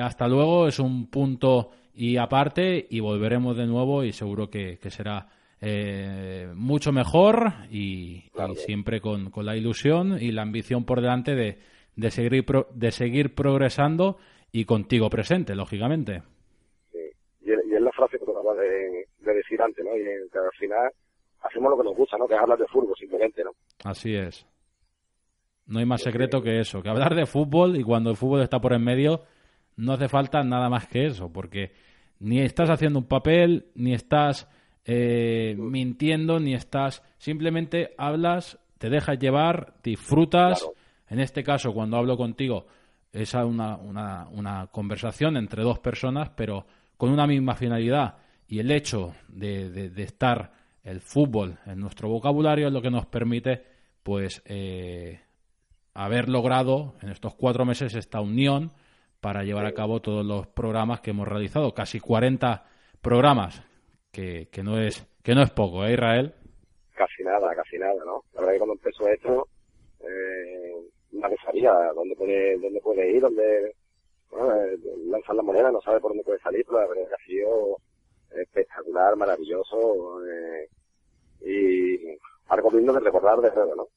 hasta luego, es un punto y aparte, y volveremos de nuevo, y seguro que, que será eh, mucho mejor y, claro. y siempre con, con, la ilusión y la ambición por delante de, de, seguir, pro, de seguir progresando y contigo presente, lógicamente. Sí. Y, y, es la frase que trataba de, de, decir antes, ¿no? Y que al final hacemos lo que nos gusta, ¿no? Que es hablar de fútbol, simplemente, ¿no? Así es. No hay más secreto que eso, que hablar de fútbol y cuando el fútbol está por en medio no hace falta nada más que eso, porque ni estás haciendo un papel, ni estás eh, mintiendo ni estás, simplemente hablas, te dejas llevar, disfrutas. Claro. En este caso, cuando hablo contigo, es una, una, una, conversación entre dos personas, pero con una misma finalidad. Y el hecho de, de, de estar el fútbol en nuestro vocabulario es lo que nos permite, pues, eh, haber logrado en estos cuatro meses esta unión para llevar a cabo todos los programas que hemos realizado, casi 40 programas, que, que no es que no es poco, ¿eh, Israel? Casi nada, casi nada, ¿no? La verdad que cuando empezó esto, eh, nadie sabía dónde puede, dónde puede ir, dónde bueno, eh, lanzar la moneda, no sabe por dónde puede salir, pero la verdad que ha sido espectacular, maravilloso, eh, y algo lindo de recordar de verdad, ¿no?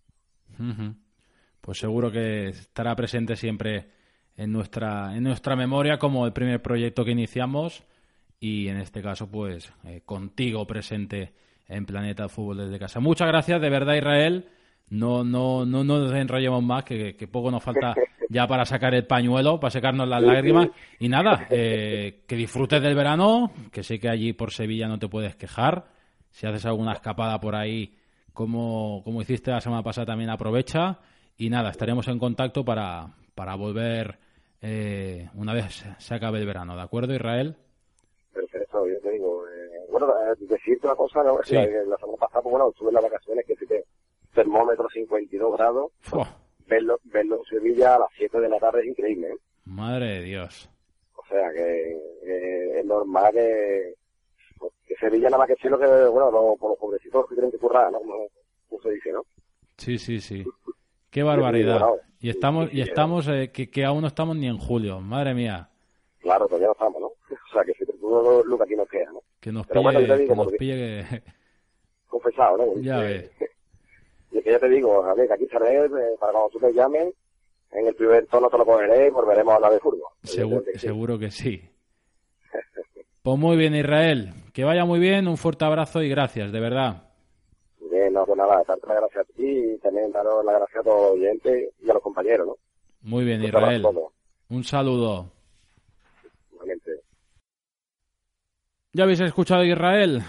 Pues seguro que estará presente siempre en nuestra, en nuestra memoria como el primer proyecto que iniciamos y en este caso pues eh, contigo presente en Planeta Fútbol desde casa. Muchas gracias, de verdad Israel. No, no, no, no nos enrollemos más, que, que poco nos falta ya para sacar el pañuelo, para secarnos las lágrimas. Y nada, eh, que disfrutes del verano, que sé que allí por Sevilla no te puedes quejar. Si haces alguna escapada por ahí, como, como hiciste la semana pasada, también aprovecha. Y nada, estaremos en contacto para, para volver eh, una vez se acabe el verano, ¿de acuerdo, Israel? Perfecto, yo te digo. Eh, bueno, eh, decirte una cosa, ¿no? Sí. La, la semana pasada, pues bueno, estuve en las vacaciones, que fíjate, termómetro 52 grados, Fua, verlo, verlo en Sevilla a las 7 de la tarde es increíble, ¿eh? madre de Dios. O sea que eh, es normal que, que Sevilla nada más que sí lo que, bueno, por los pobrecitos que tienen que currar, ¿no? Como, como se dice, ¿no? Sí, sí, sí. Qué barbaridad. Y estamos, y estamos eh, que, que aún no estamos ni en julio. Madre mía. Claro, todavía no estamos, ¿no? O sea que si te tuvo lo que aquí nos queda, ¿no? Que nos Pero pille, bueno, yo te digo, que nos porque- pille que... Confesado, ¿no? Ya ves. Y es que ya te digo, a ver, que aquí estaré eh, para cuando tú me llames, en el primer tono te lo cogeré y volveremos a hablar de fútbol. Seguro, que sí. seguro que sí. Pues muy bien, Israel. Que vaya muy bien. Un fuerte abrazo y gracias, de verdad. Bien, no, pues nada, darte las gracias a ti y también daros las gracias a todos los oyentes y a los compañeros, ¿no? Muy bien, Israel. Un saludo. Ya habéis escuchado a Israel.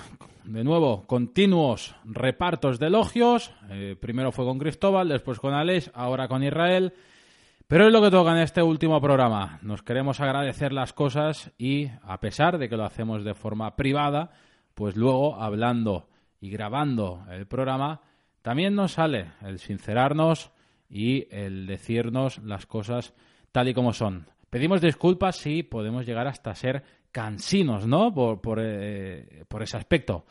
De nuevo, continuos repartos de elogios. Eh, primero fue con Cristóbal, después con Alex, ahora con Israel. Pero es lo que toca en este último programa. Nos queremos agradecer las cosas y, a pesar de que lo hacemos de forma privada, pues luego hablando y grabando el programa, también nos sale el sincerarnos y el decirnos las cosas tal y como son. Pedimos disculpas si podemos llegar hasta ser cansinos, ¿no? Por, por, eh, ese aspecto.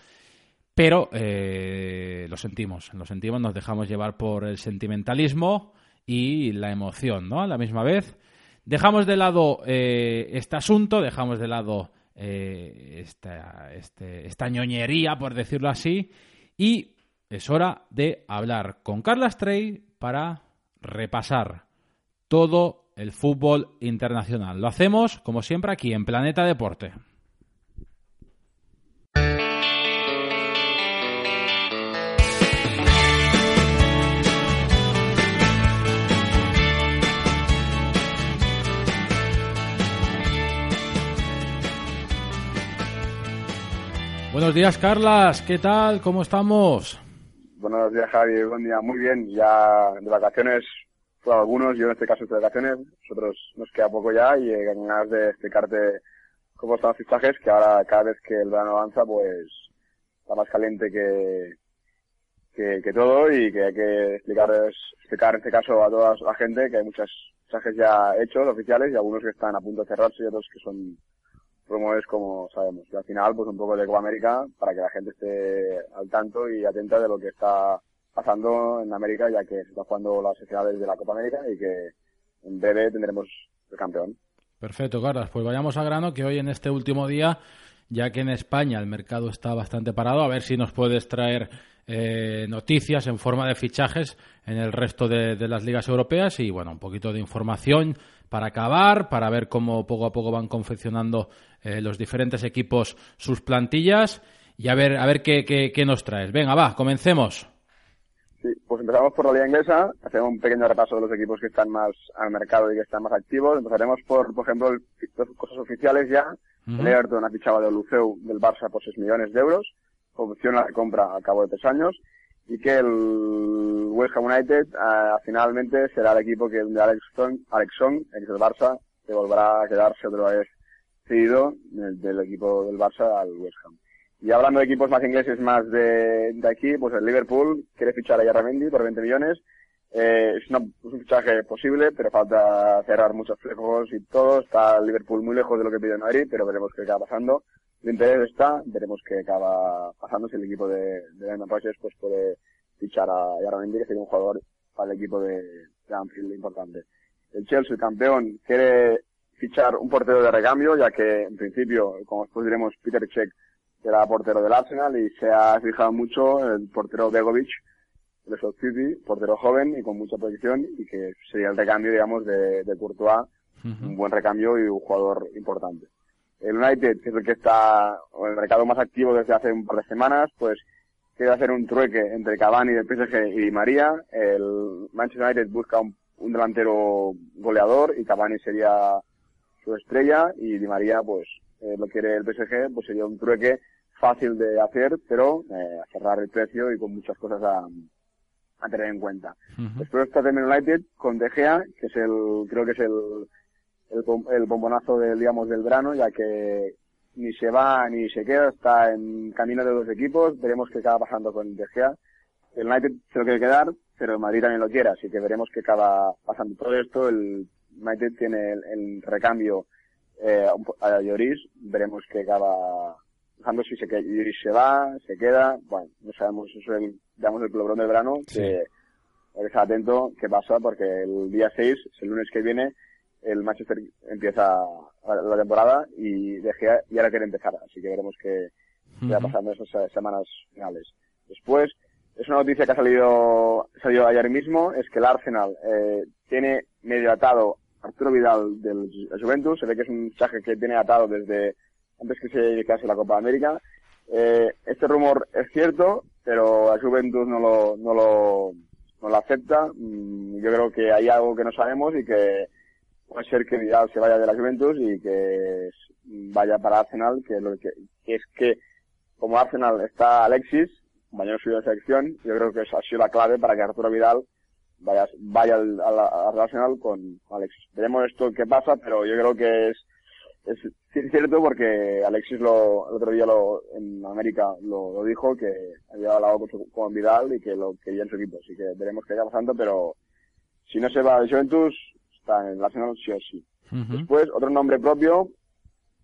Pero eh, lo sentimos, lo sentimos, nos dejamos llevar por el sentimentalismo y la emoción, ¿no? A la misma vez. Dejamos de lado eh, este asunto, dejamos de lado esta, este- esta ñoñería, por decirlo así, y es hora de hablar con Carla Stray para repasar todo el fútbol internacional. Lo hacemos, como siempre, aquí en Planeta Deporte. Buenos días, Carlas. ¿Qué tal? ¿Cómo estamos? Buenos días, Javi. Buen día. Muy bien. Ya de vacaciones fue algunos. Yo en este caso estoy de vacaciones. Nosotros nos queda poco ya y eh, ganas de explicarte cómo están los fichajes, que ahora cada vez que el verano avanza, pues está más caliente que, que, que todo y que hay que explicar, explicar en este caso a toda la gente que hay muchos fichajes ya hechos, oficiales, y algunos que están a punto de cerrarse y otros que son rumores como sabemos. Y al final, pues un poco de Copa América para que la gente esté al tanto y atenta de lo que está pasando en América, ya que se está jugando las finales de la Copa América y que en breve tendremos el campeón. Perfecto, Carlos. Pues vayamos a grano que hoy en este último día, ya que en España el mercado está bastante parado, a ver si nos puedes traer eh, noticias en forma de fichajes en el resto de, las ligas europeas y bueno, un poquito de información para acabar, para ver cómo poco a poco van confeccionando eh, los diferentes equipos sus plantillas y a ver, a ver qué, qué nos traes. Venga, va, comencemos. Sí, pues empezamos por la liga inglesa, hacemos un pequeño repaso de los equipos que están más al mercado y que están más activos. Empezaremos por, por ejemplo, el- las cosas oficiales ya. Ujú. El Everton ha fichado de Luceu del Barça por 6 millones de euros, opción a la compra al cabo de tres años, y que el West Ham United ah, finalmente será el equipo que de Alex Song, Alex Song, ex del Barça, que volverá a quedarse otra vez cedido del, del equipo del Barça al West Ham. Y hablando de equipos más ingleses más de, de aquí, pues el Liverpool quiere fichar a Yarramendi por 20 millones Eh, es, una- es un fichaje posible, pero falta cerrar muchos flecos y todo. Está Liverpool muy lejos de lo que pide Madrid, pero veremos qué acaba pasando. El interés está, veremos qué acaba pasando si el equipo de, de Brendan Rodgers pues puede fichar a Yaramendi, que sería un jugador para el equipo de, de Anfield importante. El Chelsea, el campeón, quiere fichar un portero de recambio, ya que en principio, como después diremos, Peter Cech era portero del Arsenal y se ha fijado mucho el portero Begovic de South City, portero joven y con mucha proyección y que sería el recambio, digamos, de, de Courtois, un buen recambio y un jugador importante. El United, que es el que está en el mercado más activo desde hace un par de semanas, pues quiere hacer un trueque entre Cavani del PSG y Di María. El Manchester United busca un, un delantero goleador y Cavani sería su estrella y Di María pues eh, lo quiere el PSG, pues sería un trueque fácil de hacer, pero eh, a cerrar el precio y con muchas cosas a, a tener en cuenta. Después está también United con De Gea, que es el, creo que es el, el, el bombonazo del, digamos, del verano, ya que ni se va ni se queda, está en camino de dos equipos, veremos qué acaba pasando con De Gea. El United se lo quiere quedar, pero el Madrid también lo quiere, así que veremos qué acaba pasando. Todo esto, el United tiene el, el recambio eh, a Lloris, veremos qué acaba pasando, si se, se va, se queda, bueno, no sabemos, eso es el, digamos, el del verano, que hay que estar atento qué pasa, porque el día 6, el lunes que viene, el Manchester empieza la, la temporada y De Gea ya ahora quiere empezar, así que veremos qué, qué va pasando en esas semanas finales. Después, es una noticia que ha salido, salió ayer mismo, es que el Arsenal eh, tiene medio atado Arturo Vidal del Ju- Juventus, se ve que es un fichaje que tiene atado desde antes que se dedicase a la Copa América. Eh, este rumor es cierto, pero a Juventus no lo, no lo, no lo acepta. Mm, Yo creo que hay algo que no sabemos y que puede ser que Vidal se vaya de la Juventus y que vaya para Arsenal, que, lo que, que es que como Arsenal está Alexis, compañero suyo de selección, yo creo que esa ha sido la clave para que Arturo Vidal vaya, vaya al, al- al Arsenal con Alexis. Veremos esto qué pasa, pero yo creo que es, es cierto porque Alexis lo, el otro día lo, en América lo, lo dijo que había hablado con, su- con Vidal y que lo quería en su equipo, así que veremos qué está pasando, pero si no se va de Juventus, está en el Arsenal sí o sí. Después, otro nombre propio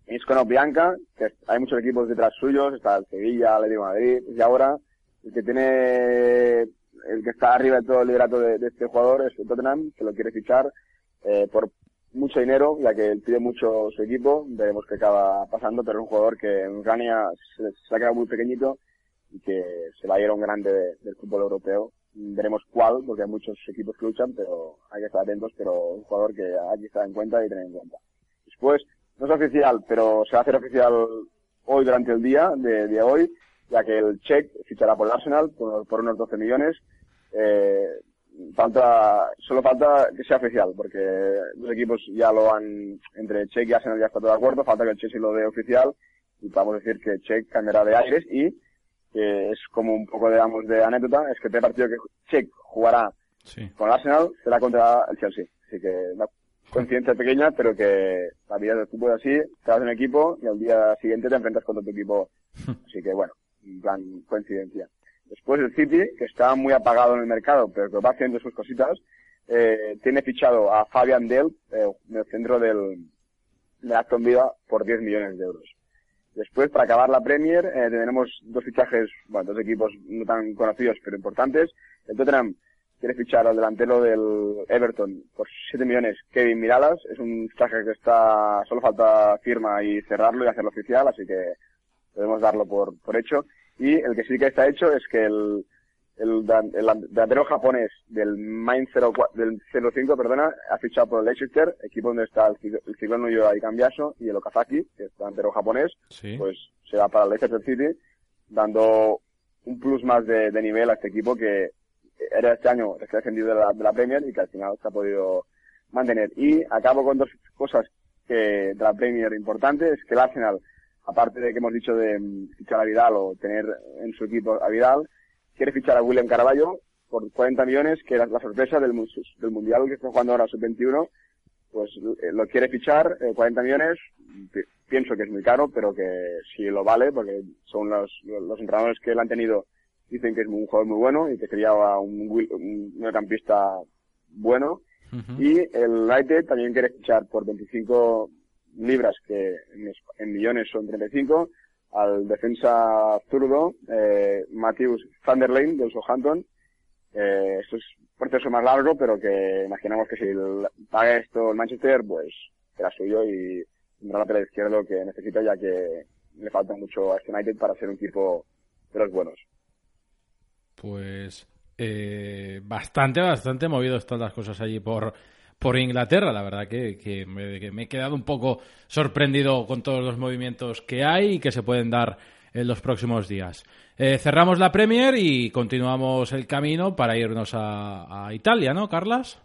es con Bianca, que hay muchos equipos detrás suyos, está el Sevilla, el Atlético de Madrid, y ahora el que tiene, el que está arriba de todo el liderato de, de este jugador es el Tottenham, que lo quiere fichar eh, por mucho dinero, ya que pide mucho su equipo, veremos qué acaba pasando, pero es un jugador que en Ucrania se, se ha quedado muy pequeñito y que se va a ir a un grande de- del fútbol europeo. Veremos cuál, porque hay muchos equipos que luchan, pero hay que estar atentos, pero un jugador que hay que estar en cuenta y tener en cuenta. Después, no es oficial, pero se va a hacer oficial hoy durante el día de, de hoy, ya que el Czech fichará por el Arsenal por, por unos 12 millones. Eh, falta, solo falta que sea oficial, porque los equipos ya lo han, entre Czech y Arsenal ya está todo de acuerdo, falta que el Chelsea lo dé oficial y podemos decir que Czech cambiará de aires y que es como un poco digamos de anécdota, es que este partido que Czech jugará Sí. con el Arsenal será contra el Chelsea. Así que una coincidencia pequeña, pero que la vida del fútbol es así, te das un equipo y al día siguiente te enfrentas contra tu equipo. Así que bueno, en plan coincidencia. Después el City, que está muy apagado en el mercado, pero que va haciendo sus cositas, eh, tiene fichado a Fabian Del, eh, el centro del, de Aston Villa, por 10 millones de euros. Después, para acabar la Premier, eh, tenemos dos fichajes, bueno, dos equipos no tan conocidos, pero importantes. El Tottenham quiere fichar al delantero del Everton por 7 millones, Kevin Miralas. Es un fichaje que está, solo falta firma y cerrarlo y hacerlo oficial, así que podemos darlo por, por hecho. Y el que sí que está hecho es que el, el, el delantero japonés del Main 04, del 05, perdona, ha fichado por el Leicester, equipo donde está el, Cicl- el Ciclón Uyo y Cambiaso, y el Okazaki, que es delantero japonés, Sí. pues se va para el Leicester City, dando un plus más de, de nivel a este equipo que era este año recién ascendido de la, de la Premier y que al final se ha podido mantener. Y acabo con dos cosas que de la Premier importantes, es que el Arsenal, aparte de que hemos dicho de mm, fichar a Vidal o tener en su equipo a Vidal, quiere fichar a William Caraballo por 40 millones, que era la sorpresa del, mu- del Mundial que está jugando ahora sub-21, pues eh, lo quiere fichar, eh, 40 millones, pi- pienso que es muy caro, pero que sí lo vale, porque son los, los entrenadores que él han tenido dicen que es un jugador muy bueno y que sería un, un mediocampista bueno. Y el United también quiere fichar por 25 libras, que en, es- en millones son 35, al defensa zurdo, eh, Matthews Thunderlane del Southampton. Eh, esto es un proceso más largo, pero que imaginamos que si paga esto el Manchester, pues será suyo y tendrá la pelea izquierdo que necesita, ya que le falta mucho a este United para ser un equipo de los buenos. Pues eh, bastante, bastante movido están las cosas allí por, por Inglaterra. La verdad que, me, he quedado un poco sorprendido con todos los movimientos que hay y que se pueden dar en los próximos días. Eh, cerramos la Premier y continuamos el camino para irnos a, Italia, ¿no, Carlas?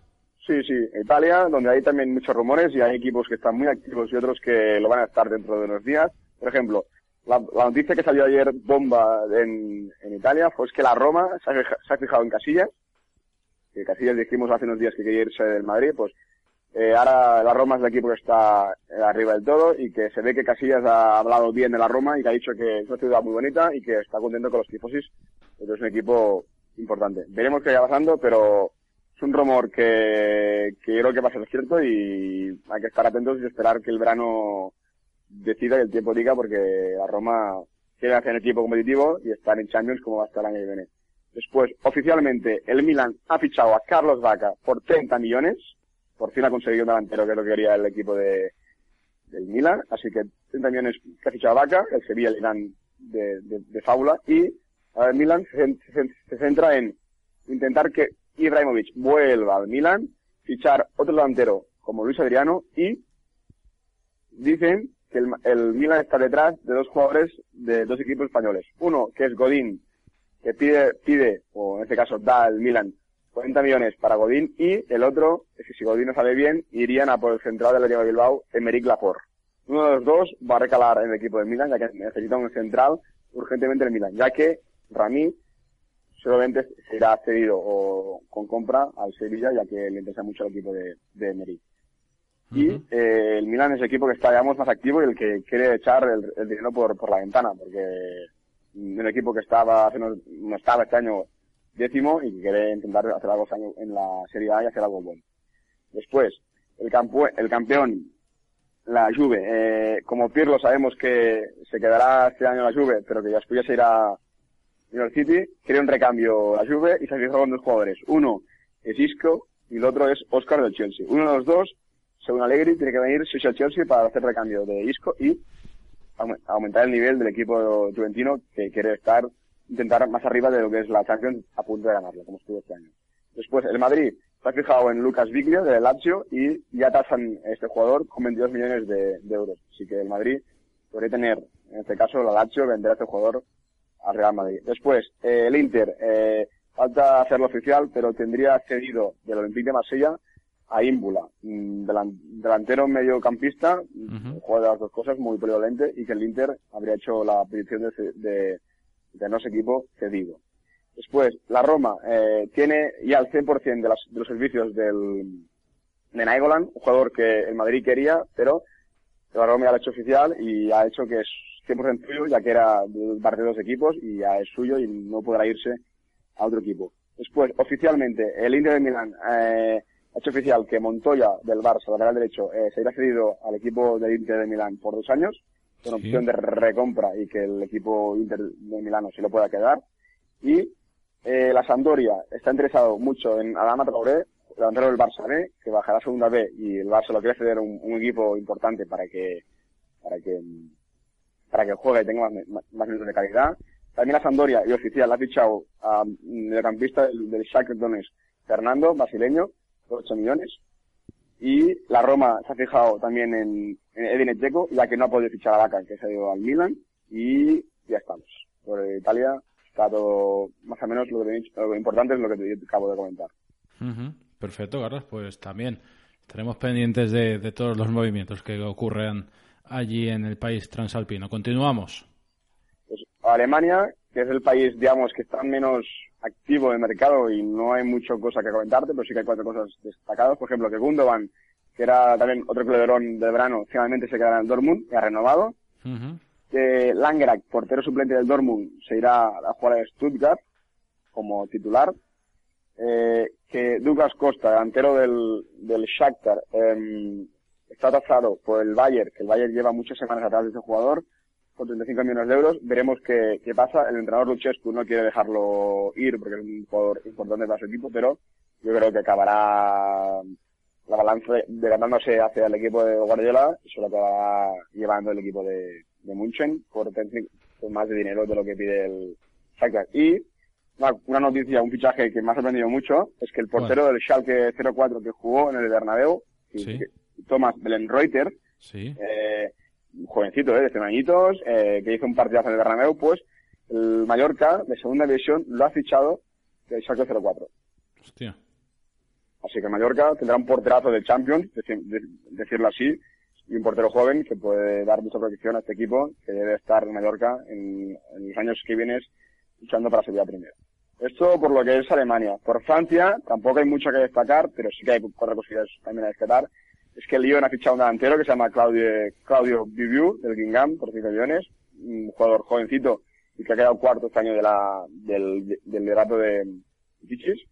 Sí, sí, Italia, donde hay también muchos rumores y hay equipos que están muy activos y otros que lo van a estar dentro de unos días. Por ejemplo, la, noticia que salió ayer bomba en, en Italia fue que la Roma se ha, se ha fijado en Casillas, que Casillas dijimos hace unos días que quería irse del Madrid, pues eh, ahora la Roma es el equipo que está eh, arriba del todo y que se ve que Casillas ha hablado bien de la Roma y que ha dicho que es una ciudad muy bonita y que está contento con los tifosis, entonces es un equipo importante. Veremos qué va pasando, pero es un rumor que, que yo creo que va a ser cierto y hay que estar atentos y esperar que el verano decida y el tiempo diga porque la Roma quiere hacer un equipo competitivo y estar en Champions como va a estar el año que viene. Después, oficialmente, el Milan ha fichado a Carlos Vaca por 30 millones. Por fin ha conseguido un delantero que es lo que quería el equipo de, del Milan. Así que 30 millones que ha fichado Vaca, el Sevilla le de, de, fábula. Y el Milan se, se- se centra en intentar que Ibrahimovic vuelva al Milan, fichar otro delantero como Luis Adriano y dicen que el, el Milan está detrás de dos jugadores de dos equipos españoles. Uno, que es Godín, que pide, pide, o en este caso da al Milan 40 millones para Godín, y el otro, es que si Godín no sale bien, irían a por el central del Atlético de Bilbao, Emerick Laporte. Uno de los dos va a recalar en el equipo del Milan, ya que necesita un central urgentemente el Milan, ya que Rami solamente se irá cedido o con compra al Sevilla, ya que le interesa mucho el equipo de, de Emerick. Y eh, el Milan es el equipo que está, digamos, más activo y el que quiere echar el, el dinero por, por la ventana, porque un equipo que estaba hace no estaba este año décimo y que quiere intentar hacer algo este en la Serie A y hacer algo bueno. Después, el, campo, el campeón, la Juve, eh, como Pirlo sabemos que se quedará este año la Juve, pero que después ya se irá a York City, quiere un recambio la Juve y se fijado con dos jugadores. Uno es Isco y el otro es Oscar del Chelsea. Uno de los dos, según Allegri, tiene que venir sí o sí al Chelsea para hacer recambio de Isco y aumentar el nivel del equipo juventino que quiere estar, intentar más arriba de lo que es la Champions a punto de ganarlo, como estuvo este año. Después, el Madrid se ha fijado en Lucas Viglio de Lazio y ya tasan este jugador con 22 millones de, de euros. Así que el Madrid podría tener, en este caso, la Lazio vender a este jugador al Real Madrid. Después, eh, el Inter, eh, falta hacerlo oficial, pero tendría cedido del Olympique de Marsella a Ímbula, delan- delantero mediocampista, juega de las dos cosas, muy polivalente, y que el Inter habría hecho la petición de, de, de no ese equipo cedido. Después, la Roma eh, tiene ya el 100% de, las, de los servicios del, de Nainggolan, un jugador que el Madrid quería, pero la Roma ya lo ha hecho oficial y ha hecho que es 100% suyo, ya que era parte de dos equipos y ya es suyo y no podrá irse a otro equipo. Después, oficialmente, el Inter de Milán eh, ha hecho oficial que Montoya del Barça, lateral derecho, eh, se irá cedido al equipo del Inter de Milán por dos años, con Sí. opción de recompra y que el equipo Inter de Milano se lo pueda quedar. Y eh, la Sampdoria está interesado mucho en Adama Traoré, delantero del Barça B, que bajará a segunda B y el Barça lo quiere ceder a un, un equipo importante para que para que para que juegue y tenga más, más, más minutos de calidad. También la Sampdoria y oficial ha fichado a un mediocampista del, del Shakhtar Donetsk, Fernando, brasileño, 8 millones. Y la Roma se ha fijado también en, en Edin Dzeko, ya que no ha podido fichar a Vaca, que se ha ido al Milan. Y ya estamos. Por Italia está todo, más o menos, lo, que, lo importante es lo que te acabo de comentar. Perfecto, Carlos. Pues también estaremos pendientes de, de todos los movimientos que ocurren allí en el país transalpino. Continuamos. Pues Alemania, que es el país, digamos, que está menos activo el mercado y no hay mucha cosa que comentarte, pero sí que hay cuatro cosas destacadas. Por ejemplo, que Gundogan, que era también otro cleverón de verano, finalmente se quedará en el Dortmund y ha renovado. Ujú. Que Langrak, portero suplente del Dortmund, se irá a jugar a Stuttgart. como titular, eh, que Douglas Costa, delantero del, del Shakhtar, em, está tasado por el Bayern, que el Bayern lleva muchas semanas atrás de ese jugador, por 35 millones de euros. Veremos qué, qué pasa. El entrenador Luchescu no quiere dejarlo ir porque es un jugador importante para su equipo, pero yo creo que acabará la balanza decantándose hacia el equipo de Guardiola y se lo acabará llevando el equipo de, de Munchen por, por más de dinero de lo que pide el Shakhtar. Y una, una noticia, un fichaje que me ha sorprendido mucho es que el portero del Schalke 04 que jugó en el Bernabéu, Sí. Thomas Belenreuter, Sí. eh, jovencito, eh, de 100 añitos, eh, que hizo un partidazo en el Bernabéu, pues el Mallorca de segunda división lo ha fichado del Schalke 04. Hostia. Así que Mallorca tendrá un porterazo de Champions, deci- de- decirlo así, y un portero joven que puede dar mucha protección a este equipo que debe estar en Mallorca en, en los años que vienen luchando para subir a primera. Esto por lo que es Alemania. Por Francia tampoco hay mucho que destacar, pero sí que hay cuatro cosillas también a destacar. Es que el Lyon ha fichado un delantero que se llama Claudio, Claudio Bibiu del Guingamp por 5 millones, un jugador jovencito y que ha quedado cuarto este año de la, del, del liderato de Pichichis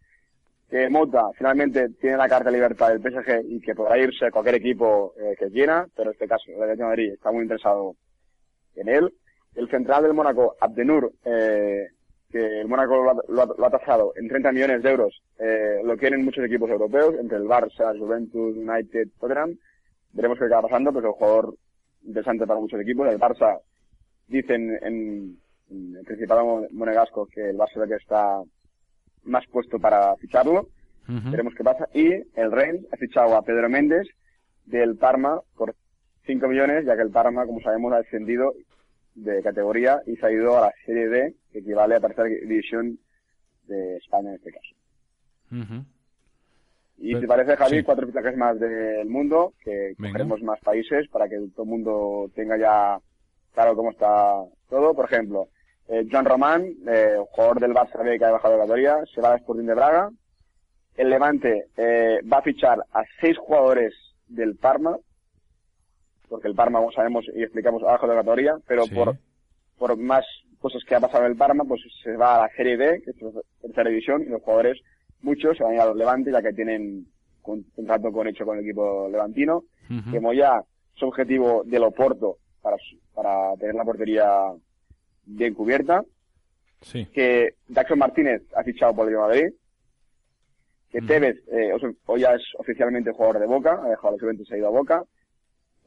que Mota finalmente tiene la carta de libertad del PSG y que podrá irse a cualquier equipo eh, que quiera, pero en este caso el de Madrid está muy interesado en él. El central del Mónaco, Abdenur, eh, que el Mónaco lo ha, lo lo ha tasado en 30 millones de euros, eh, lo quieren muchos equipos europeos, entre el Barça, Juventus, United, Tottenham. Veremos qué acaba pasando, pero es un jugador interesante para muchos equipos. El Barça dicen en, en el Principado Monegasco que el Barça que está más puesto para ficharlo. Veremos qué pasa. Y el Rennes ha fichado a Pedro Méndez del Parma por 5 millones, ya que el Parma, como sabemos, ha descendido de categoría y se ha ido a la Serie D, que equivale a tercera división de España en este caso. Ujú. Y Pero- si parece, Javi, sí. cuatro fichajes más del mundo, que cogeremos más países para que todo el mundo tenga ya claro cómo está todo. Por ejemplo, eh, Joan Román, eh, jugador del Barça B que ha bajado de categoría, se va al Sporting de Braga. El Levante eh, va a fichar a seis jugadores del Parma, porque el Parma, como sabemos y explicamos, ha bajado de categoría, pero Sí. por, por más cosas que ha pasado en el Parma, pues se va a la Serie B, que es la tercera división, y los jugadores, muchos, se van a ir a los Levante, ya que tienen con- contrato con hecho con el equipo levantino. Ujú. Que Moya es objetivo del Oporto para, para tener la portería bien cubierta. Sí. Que Jackson Martínez ha fichado por el Madrid. Que Ujú. Tevez eh, hoy ya es oficialmente jugador de Boca, ha dejado los Juventus y se ha ido a Boca.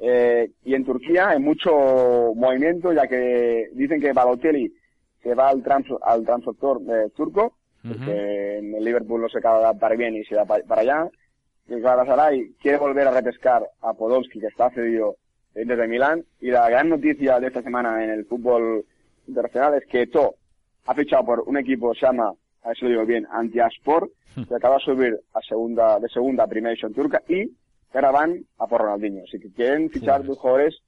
Eh, y en Turquía hay mucho movimiento, ya que dicen que Balotelli se va al, trans, al transactor eh, turco, porque en el Liverpool no se acaba de adaptar bien y se va pa- para allá. Y Galatasaray quiere volver a repescar a Podolski, que está cedido desde Milán. Y la gran noticia de esta semana en el fútbol internacional es que To ha fichado por un equipo, se llama, a ver si lo digo bien, Antiaspor, que acaba de subir a segunda, de segunda a primera división turca y ahora van a por Ronaldinho. Así que quieren fichar dos jugadores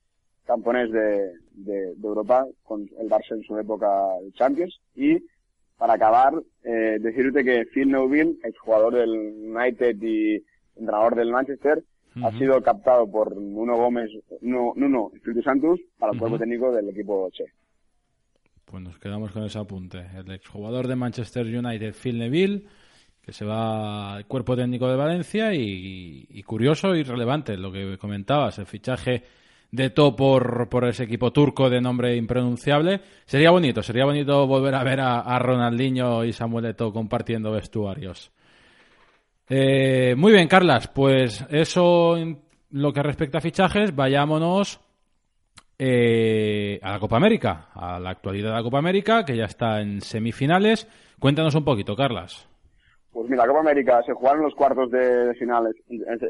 campeones de, de, de Europa con el Barça en su época de Champions y para acabar, eh, decirte que Phil Neville, exjugador del United y entrenador del Manchester, ha Ujú. sido captado por Nuno Gómez, Nuno, Nuno Espíritu Santos para el cuerpo Ujú. técnico del equipo Che. Pues nos quedamos con ese apunte. El exjugador de Manchester United, Phil Neville, que se va al cuerpo técnico de Valencia y, curioso y relevante lo que comentabas, el fichaje de To por, por ese equipo turco de nombre impronunciable. Sería bonito, sería bonito volver a ver a, a Ronaldinho y Samuel Eto'o compartiendo vestuarios. Eh, muy bien, Carlas, pues eso en lo que respecta a fichajes, vayámonos eh, a la Copa América, a la actualidad de la Copa América, que ya está en semifinales. Cuéntanos un poquito, Carlas. Pues mira, Copa América se jugaron los cuartos de, de finales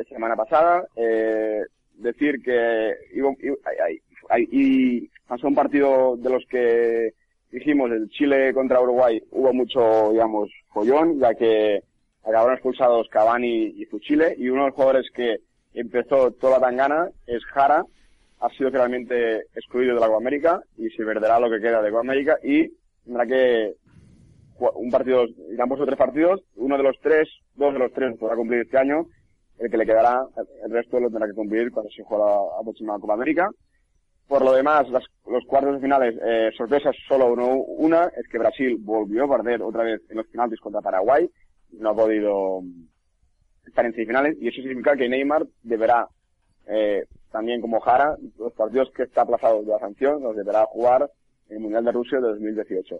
semana pasada. Eh, decir que iba- iba- y pasó un partido de los que dijimos, el Chile contra Uruguay, hubo mucho, digamos, follón, ya que acabaron expulsados Cavani y Fuchile, y uno de los jugadores que empezó toda la tangana es Jara, ha sido finalmente excluido de la Copa América, y se perderá lo que queda de Copa América, y tendrá que un partido, han puesto tres partidos, uno de los tres, dos de los tres podrá cumplir este año, el que le quedará, el resto lo tendrá que cumplir se juegue la, la próxima Copa América. Por lo demás, las- los cuartos de finales, eh, sorpresas solo uno, una, es que Brasil volvió a perder otra vez en los penaltis contra Paraguay, no ha podido mm, estar en semifinales, y eso significa que Neymar deberá, eh, también como Jara, los partidos que está aplazado de la sanción, los deberá jugar en el Mundial de Rusia de 2018.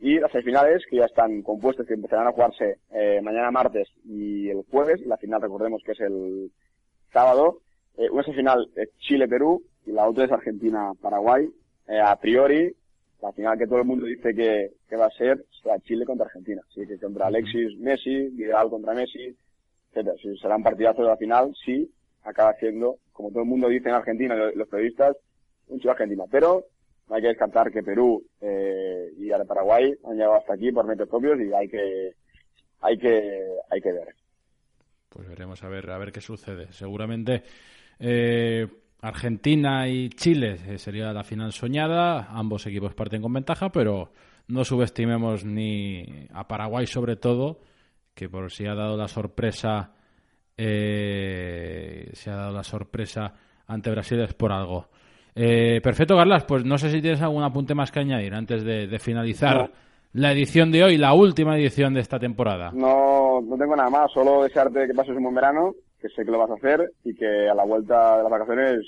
Y las semifinales, que ya están compuestas, que empezarán a jugarse eh, mañana martes y el jueves, y la final recordemos que es el sábado, eh, una semifinal es Chile-Perú y la otra es Argentina-Paraguay. Eh, a priori, la final que todo el mundo dice que, que va a ser será Chile contra Argentina. Así que contra Alexis Messi, Vidal contra Messi, etcétera. Sí, será un partidazo de la final, sí, acaba siendo, como todo el mundo dice en Argentina, lo- los periodistas, un Chile Argentina. Pero hay que descartar que Perú eh, y Paraguay han llegado hasta aquí por medios propios y hay que hay que hay que ver. Pues veremos a ver, a ver qué sucede. Seguramente eh, Argentina y Chile eh, sería la final soñada. Ambos equipos parten con ventaja, pero no subestimemos ni a Paraguay sobre todo, que por si ha dado la sorpresa, eh, se ha dado la sorpresa ante Brasil es por algo. Eh, perfecto, Carlas. Pues no sé si tienes algún apunte más que añadir antes de, de finalizar No. la edición de hoy, la última edición de esta temporada. No, no tengo nada más, solo desearte que pases un buen verano, que sé que lo vas a hacer y que a la vuelta de las vacaciones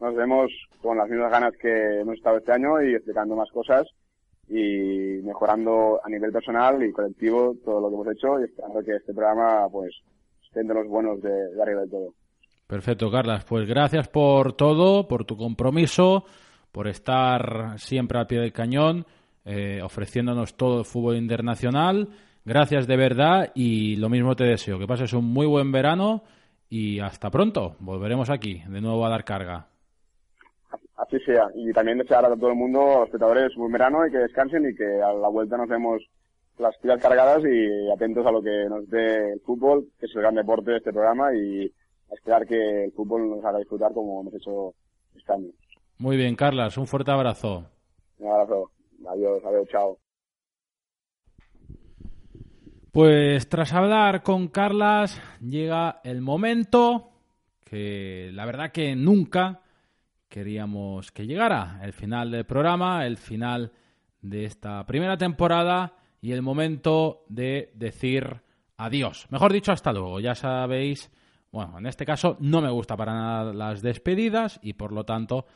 nos vemos con las mismas ganas que hemos estado este año y explicando más cosas y mejorando a nivel personal y colectivo todo lo que hemos hecho y esperando que este programa pues esté entre los buenos de, de arriba de todo. Perfecto, Carlas. Pues gracias por todo, por tu compromiso, por estar siempre al pie del cañón, eh, ofreciéndonos todo el fútbol internacional. Gracias de verdad y lo mismo te deseo. Que pases un muy buen verano y hasta pronto. Volveremos aquí de nuevo a dar carga. Así sea. Y también desear a todo el mundo, a los espectadores, un buen verano y que descansen y que a la vuelta nos vemos las pilas cargadas y atentos a lo que nos dé el fútbol, que es el gran deporte de este programa y a esperar que el fútbol nos haga disfrutar como hemos hecho este año. Muy bien, Carlas. Un fuerte abrazo. Un abrazo. Adiós, adiós, chao. Pues tras hablar con Carlas llega el momento que la verdad que nunca queríamos que llegara, el final del programa, el final de esta primera temporada y el momento de decir adiós. Mejor dicho, hasta luego. Ya sabéis, bueno, en este caso no me gusta para nada las despedidas y por lo tanto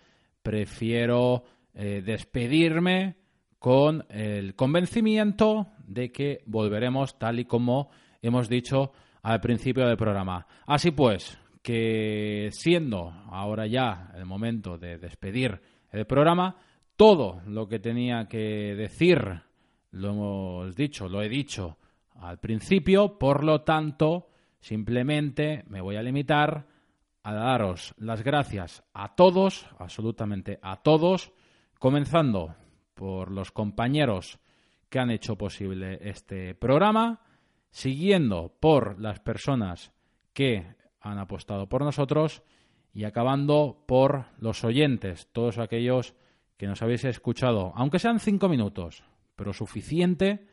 prefiero eh, despedirme con el convencimiento de que volveremos tal y como hemos dicho al principio del programa. Así pues, que siendo ahora ya el momento de despedir el programa, todo lo que tenía que decir lo hemos dicho, lo he dicho al principio, por lo tanto, simplemente me voy a limitar a daros las gracias a todos, absolutamente a todos, comenzando por los compañeros que han hecho posible este programa, siguiendo por las personas que han apostado por nosotros y acabando por los oyentes, todos aquellos que nos habéis escuchado, aunque sean cinco minutos, pero suficiente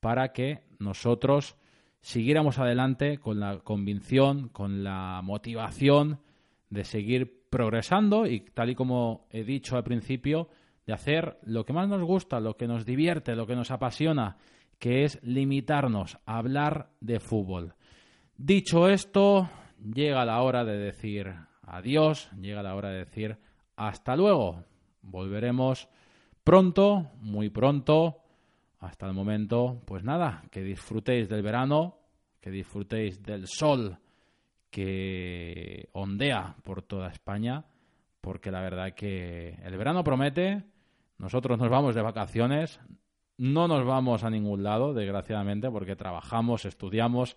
para que nosotros siguiéramos adelante con la convicción, con la motivación de seguir progresando y tal y como he dicho al principio, de hacer lo que más nos gusta, lo que nos divierte, lo que nos apasiona, que es limitarnos a hablar de fútbol. Dicho esto, llega la hora de decir adiós, llega la hora de decir hasta luego. Volveremos pronto, muy pronto. Hasta el momento, pues nada, que disfrutéis del verano, que disfrutéis del sol que ondea por toda España, porque la verdad que el verano promete, nosotros nos vamos de vacaciones, no nos vamos a ningún lado, desgraciadamente, porque trabajamos, estudiamos,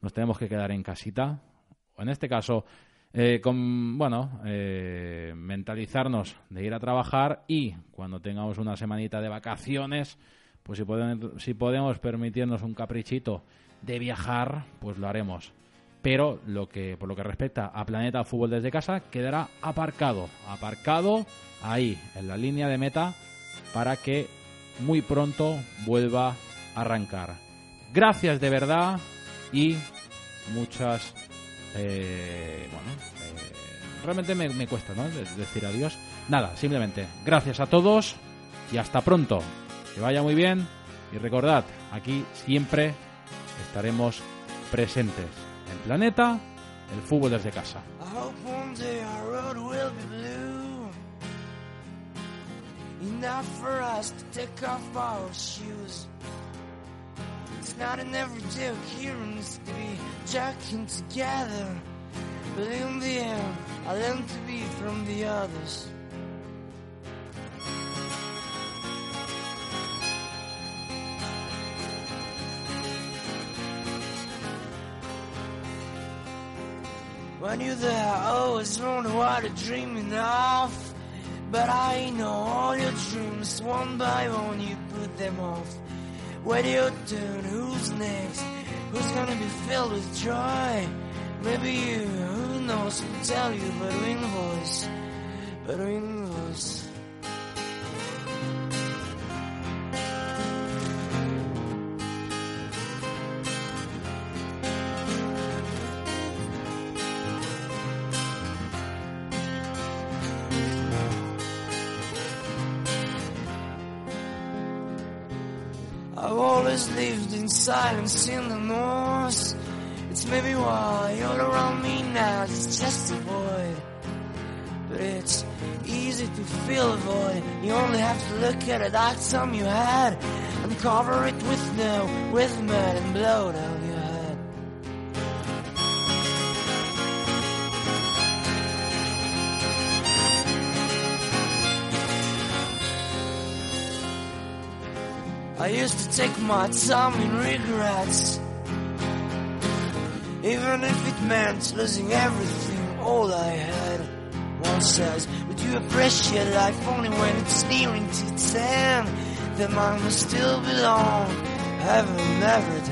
nos tenemos que quedar en casita. En este caso, eh, con, bueno, eh, mentalizarnos de ir a trabajar y cuando tengamos una semanita de vacaciones, pues si podemos, si podemos permitirnos un caprichito de viajar, pues lo haremos. Pero lo que, por lo que respecta a Planeta Fútbol desde casa, quedará aparcado, aparcado ahí, en la línea de meta, para que muy pronto vuelva a arrancar. Gracias de verdad y muchas, eh, bueno, eh, realmente me, me cuesta, ¿no? De- decir adiós. Nada, simplemente gracias a todos y hasta pronto. Que vaya muy bien y recordad, aquí siempre estaremos presentes. En Planeta, el fútbol desde casa. Enough for us to take off our shoes. It's not an everyday occurrence to be jacking together. But in the end, I learned to be from the others. When knew that I always wonder what you're dreaming of. But I know all your dreams, one by one, you put them off. When your turn, who's next? Who's gonna be filled with joy? Maybe you, who knows, will tell you, but in voice, but in silence in the north. It's maybe why all around me now it's just a void. But it's easy to fill a void. You only have to look at dark time you had and cover it with snow, with mud and blow down I used to take my time in regrets. Even if it meant losing everything, all I had. One says, Would you appreciate life only when it's nearing to its end. The mind must still belong, heaven never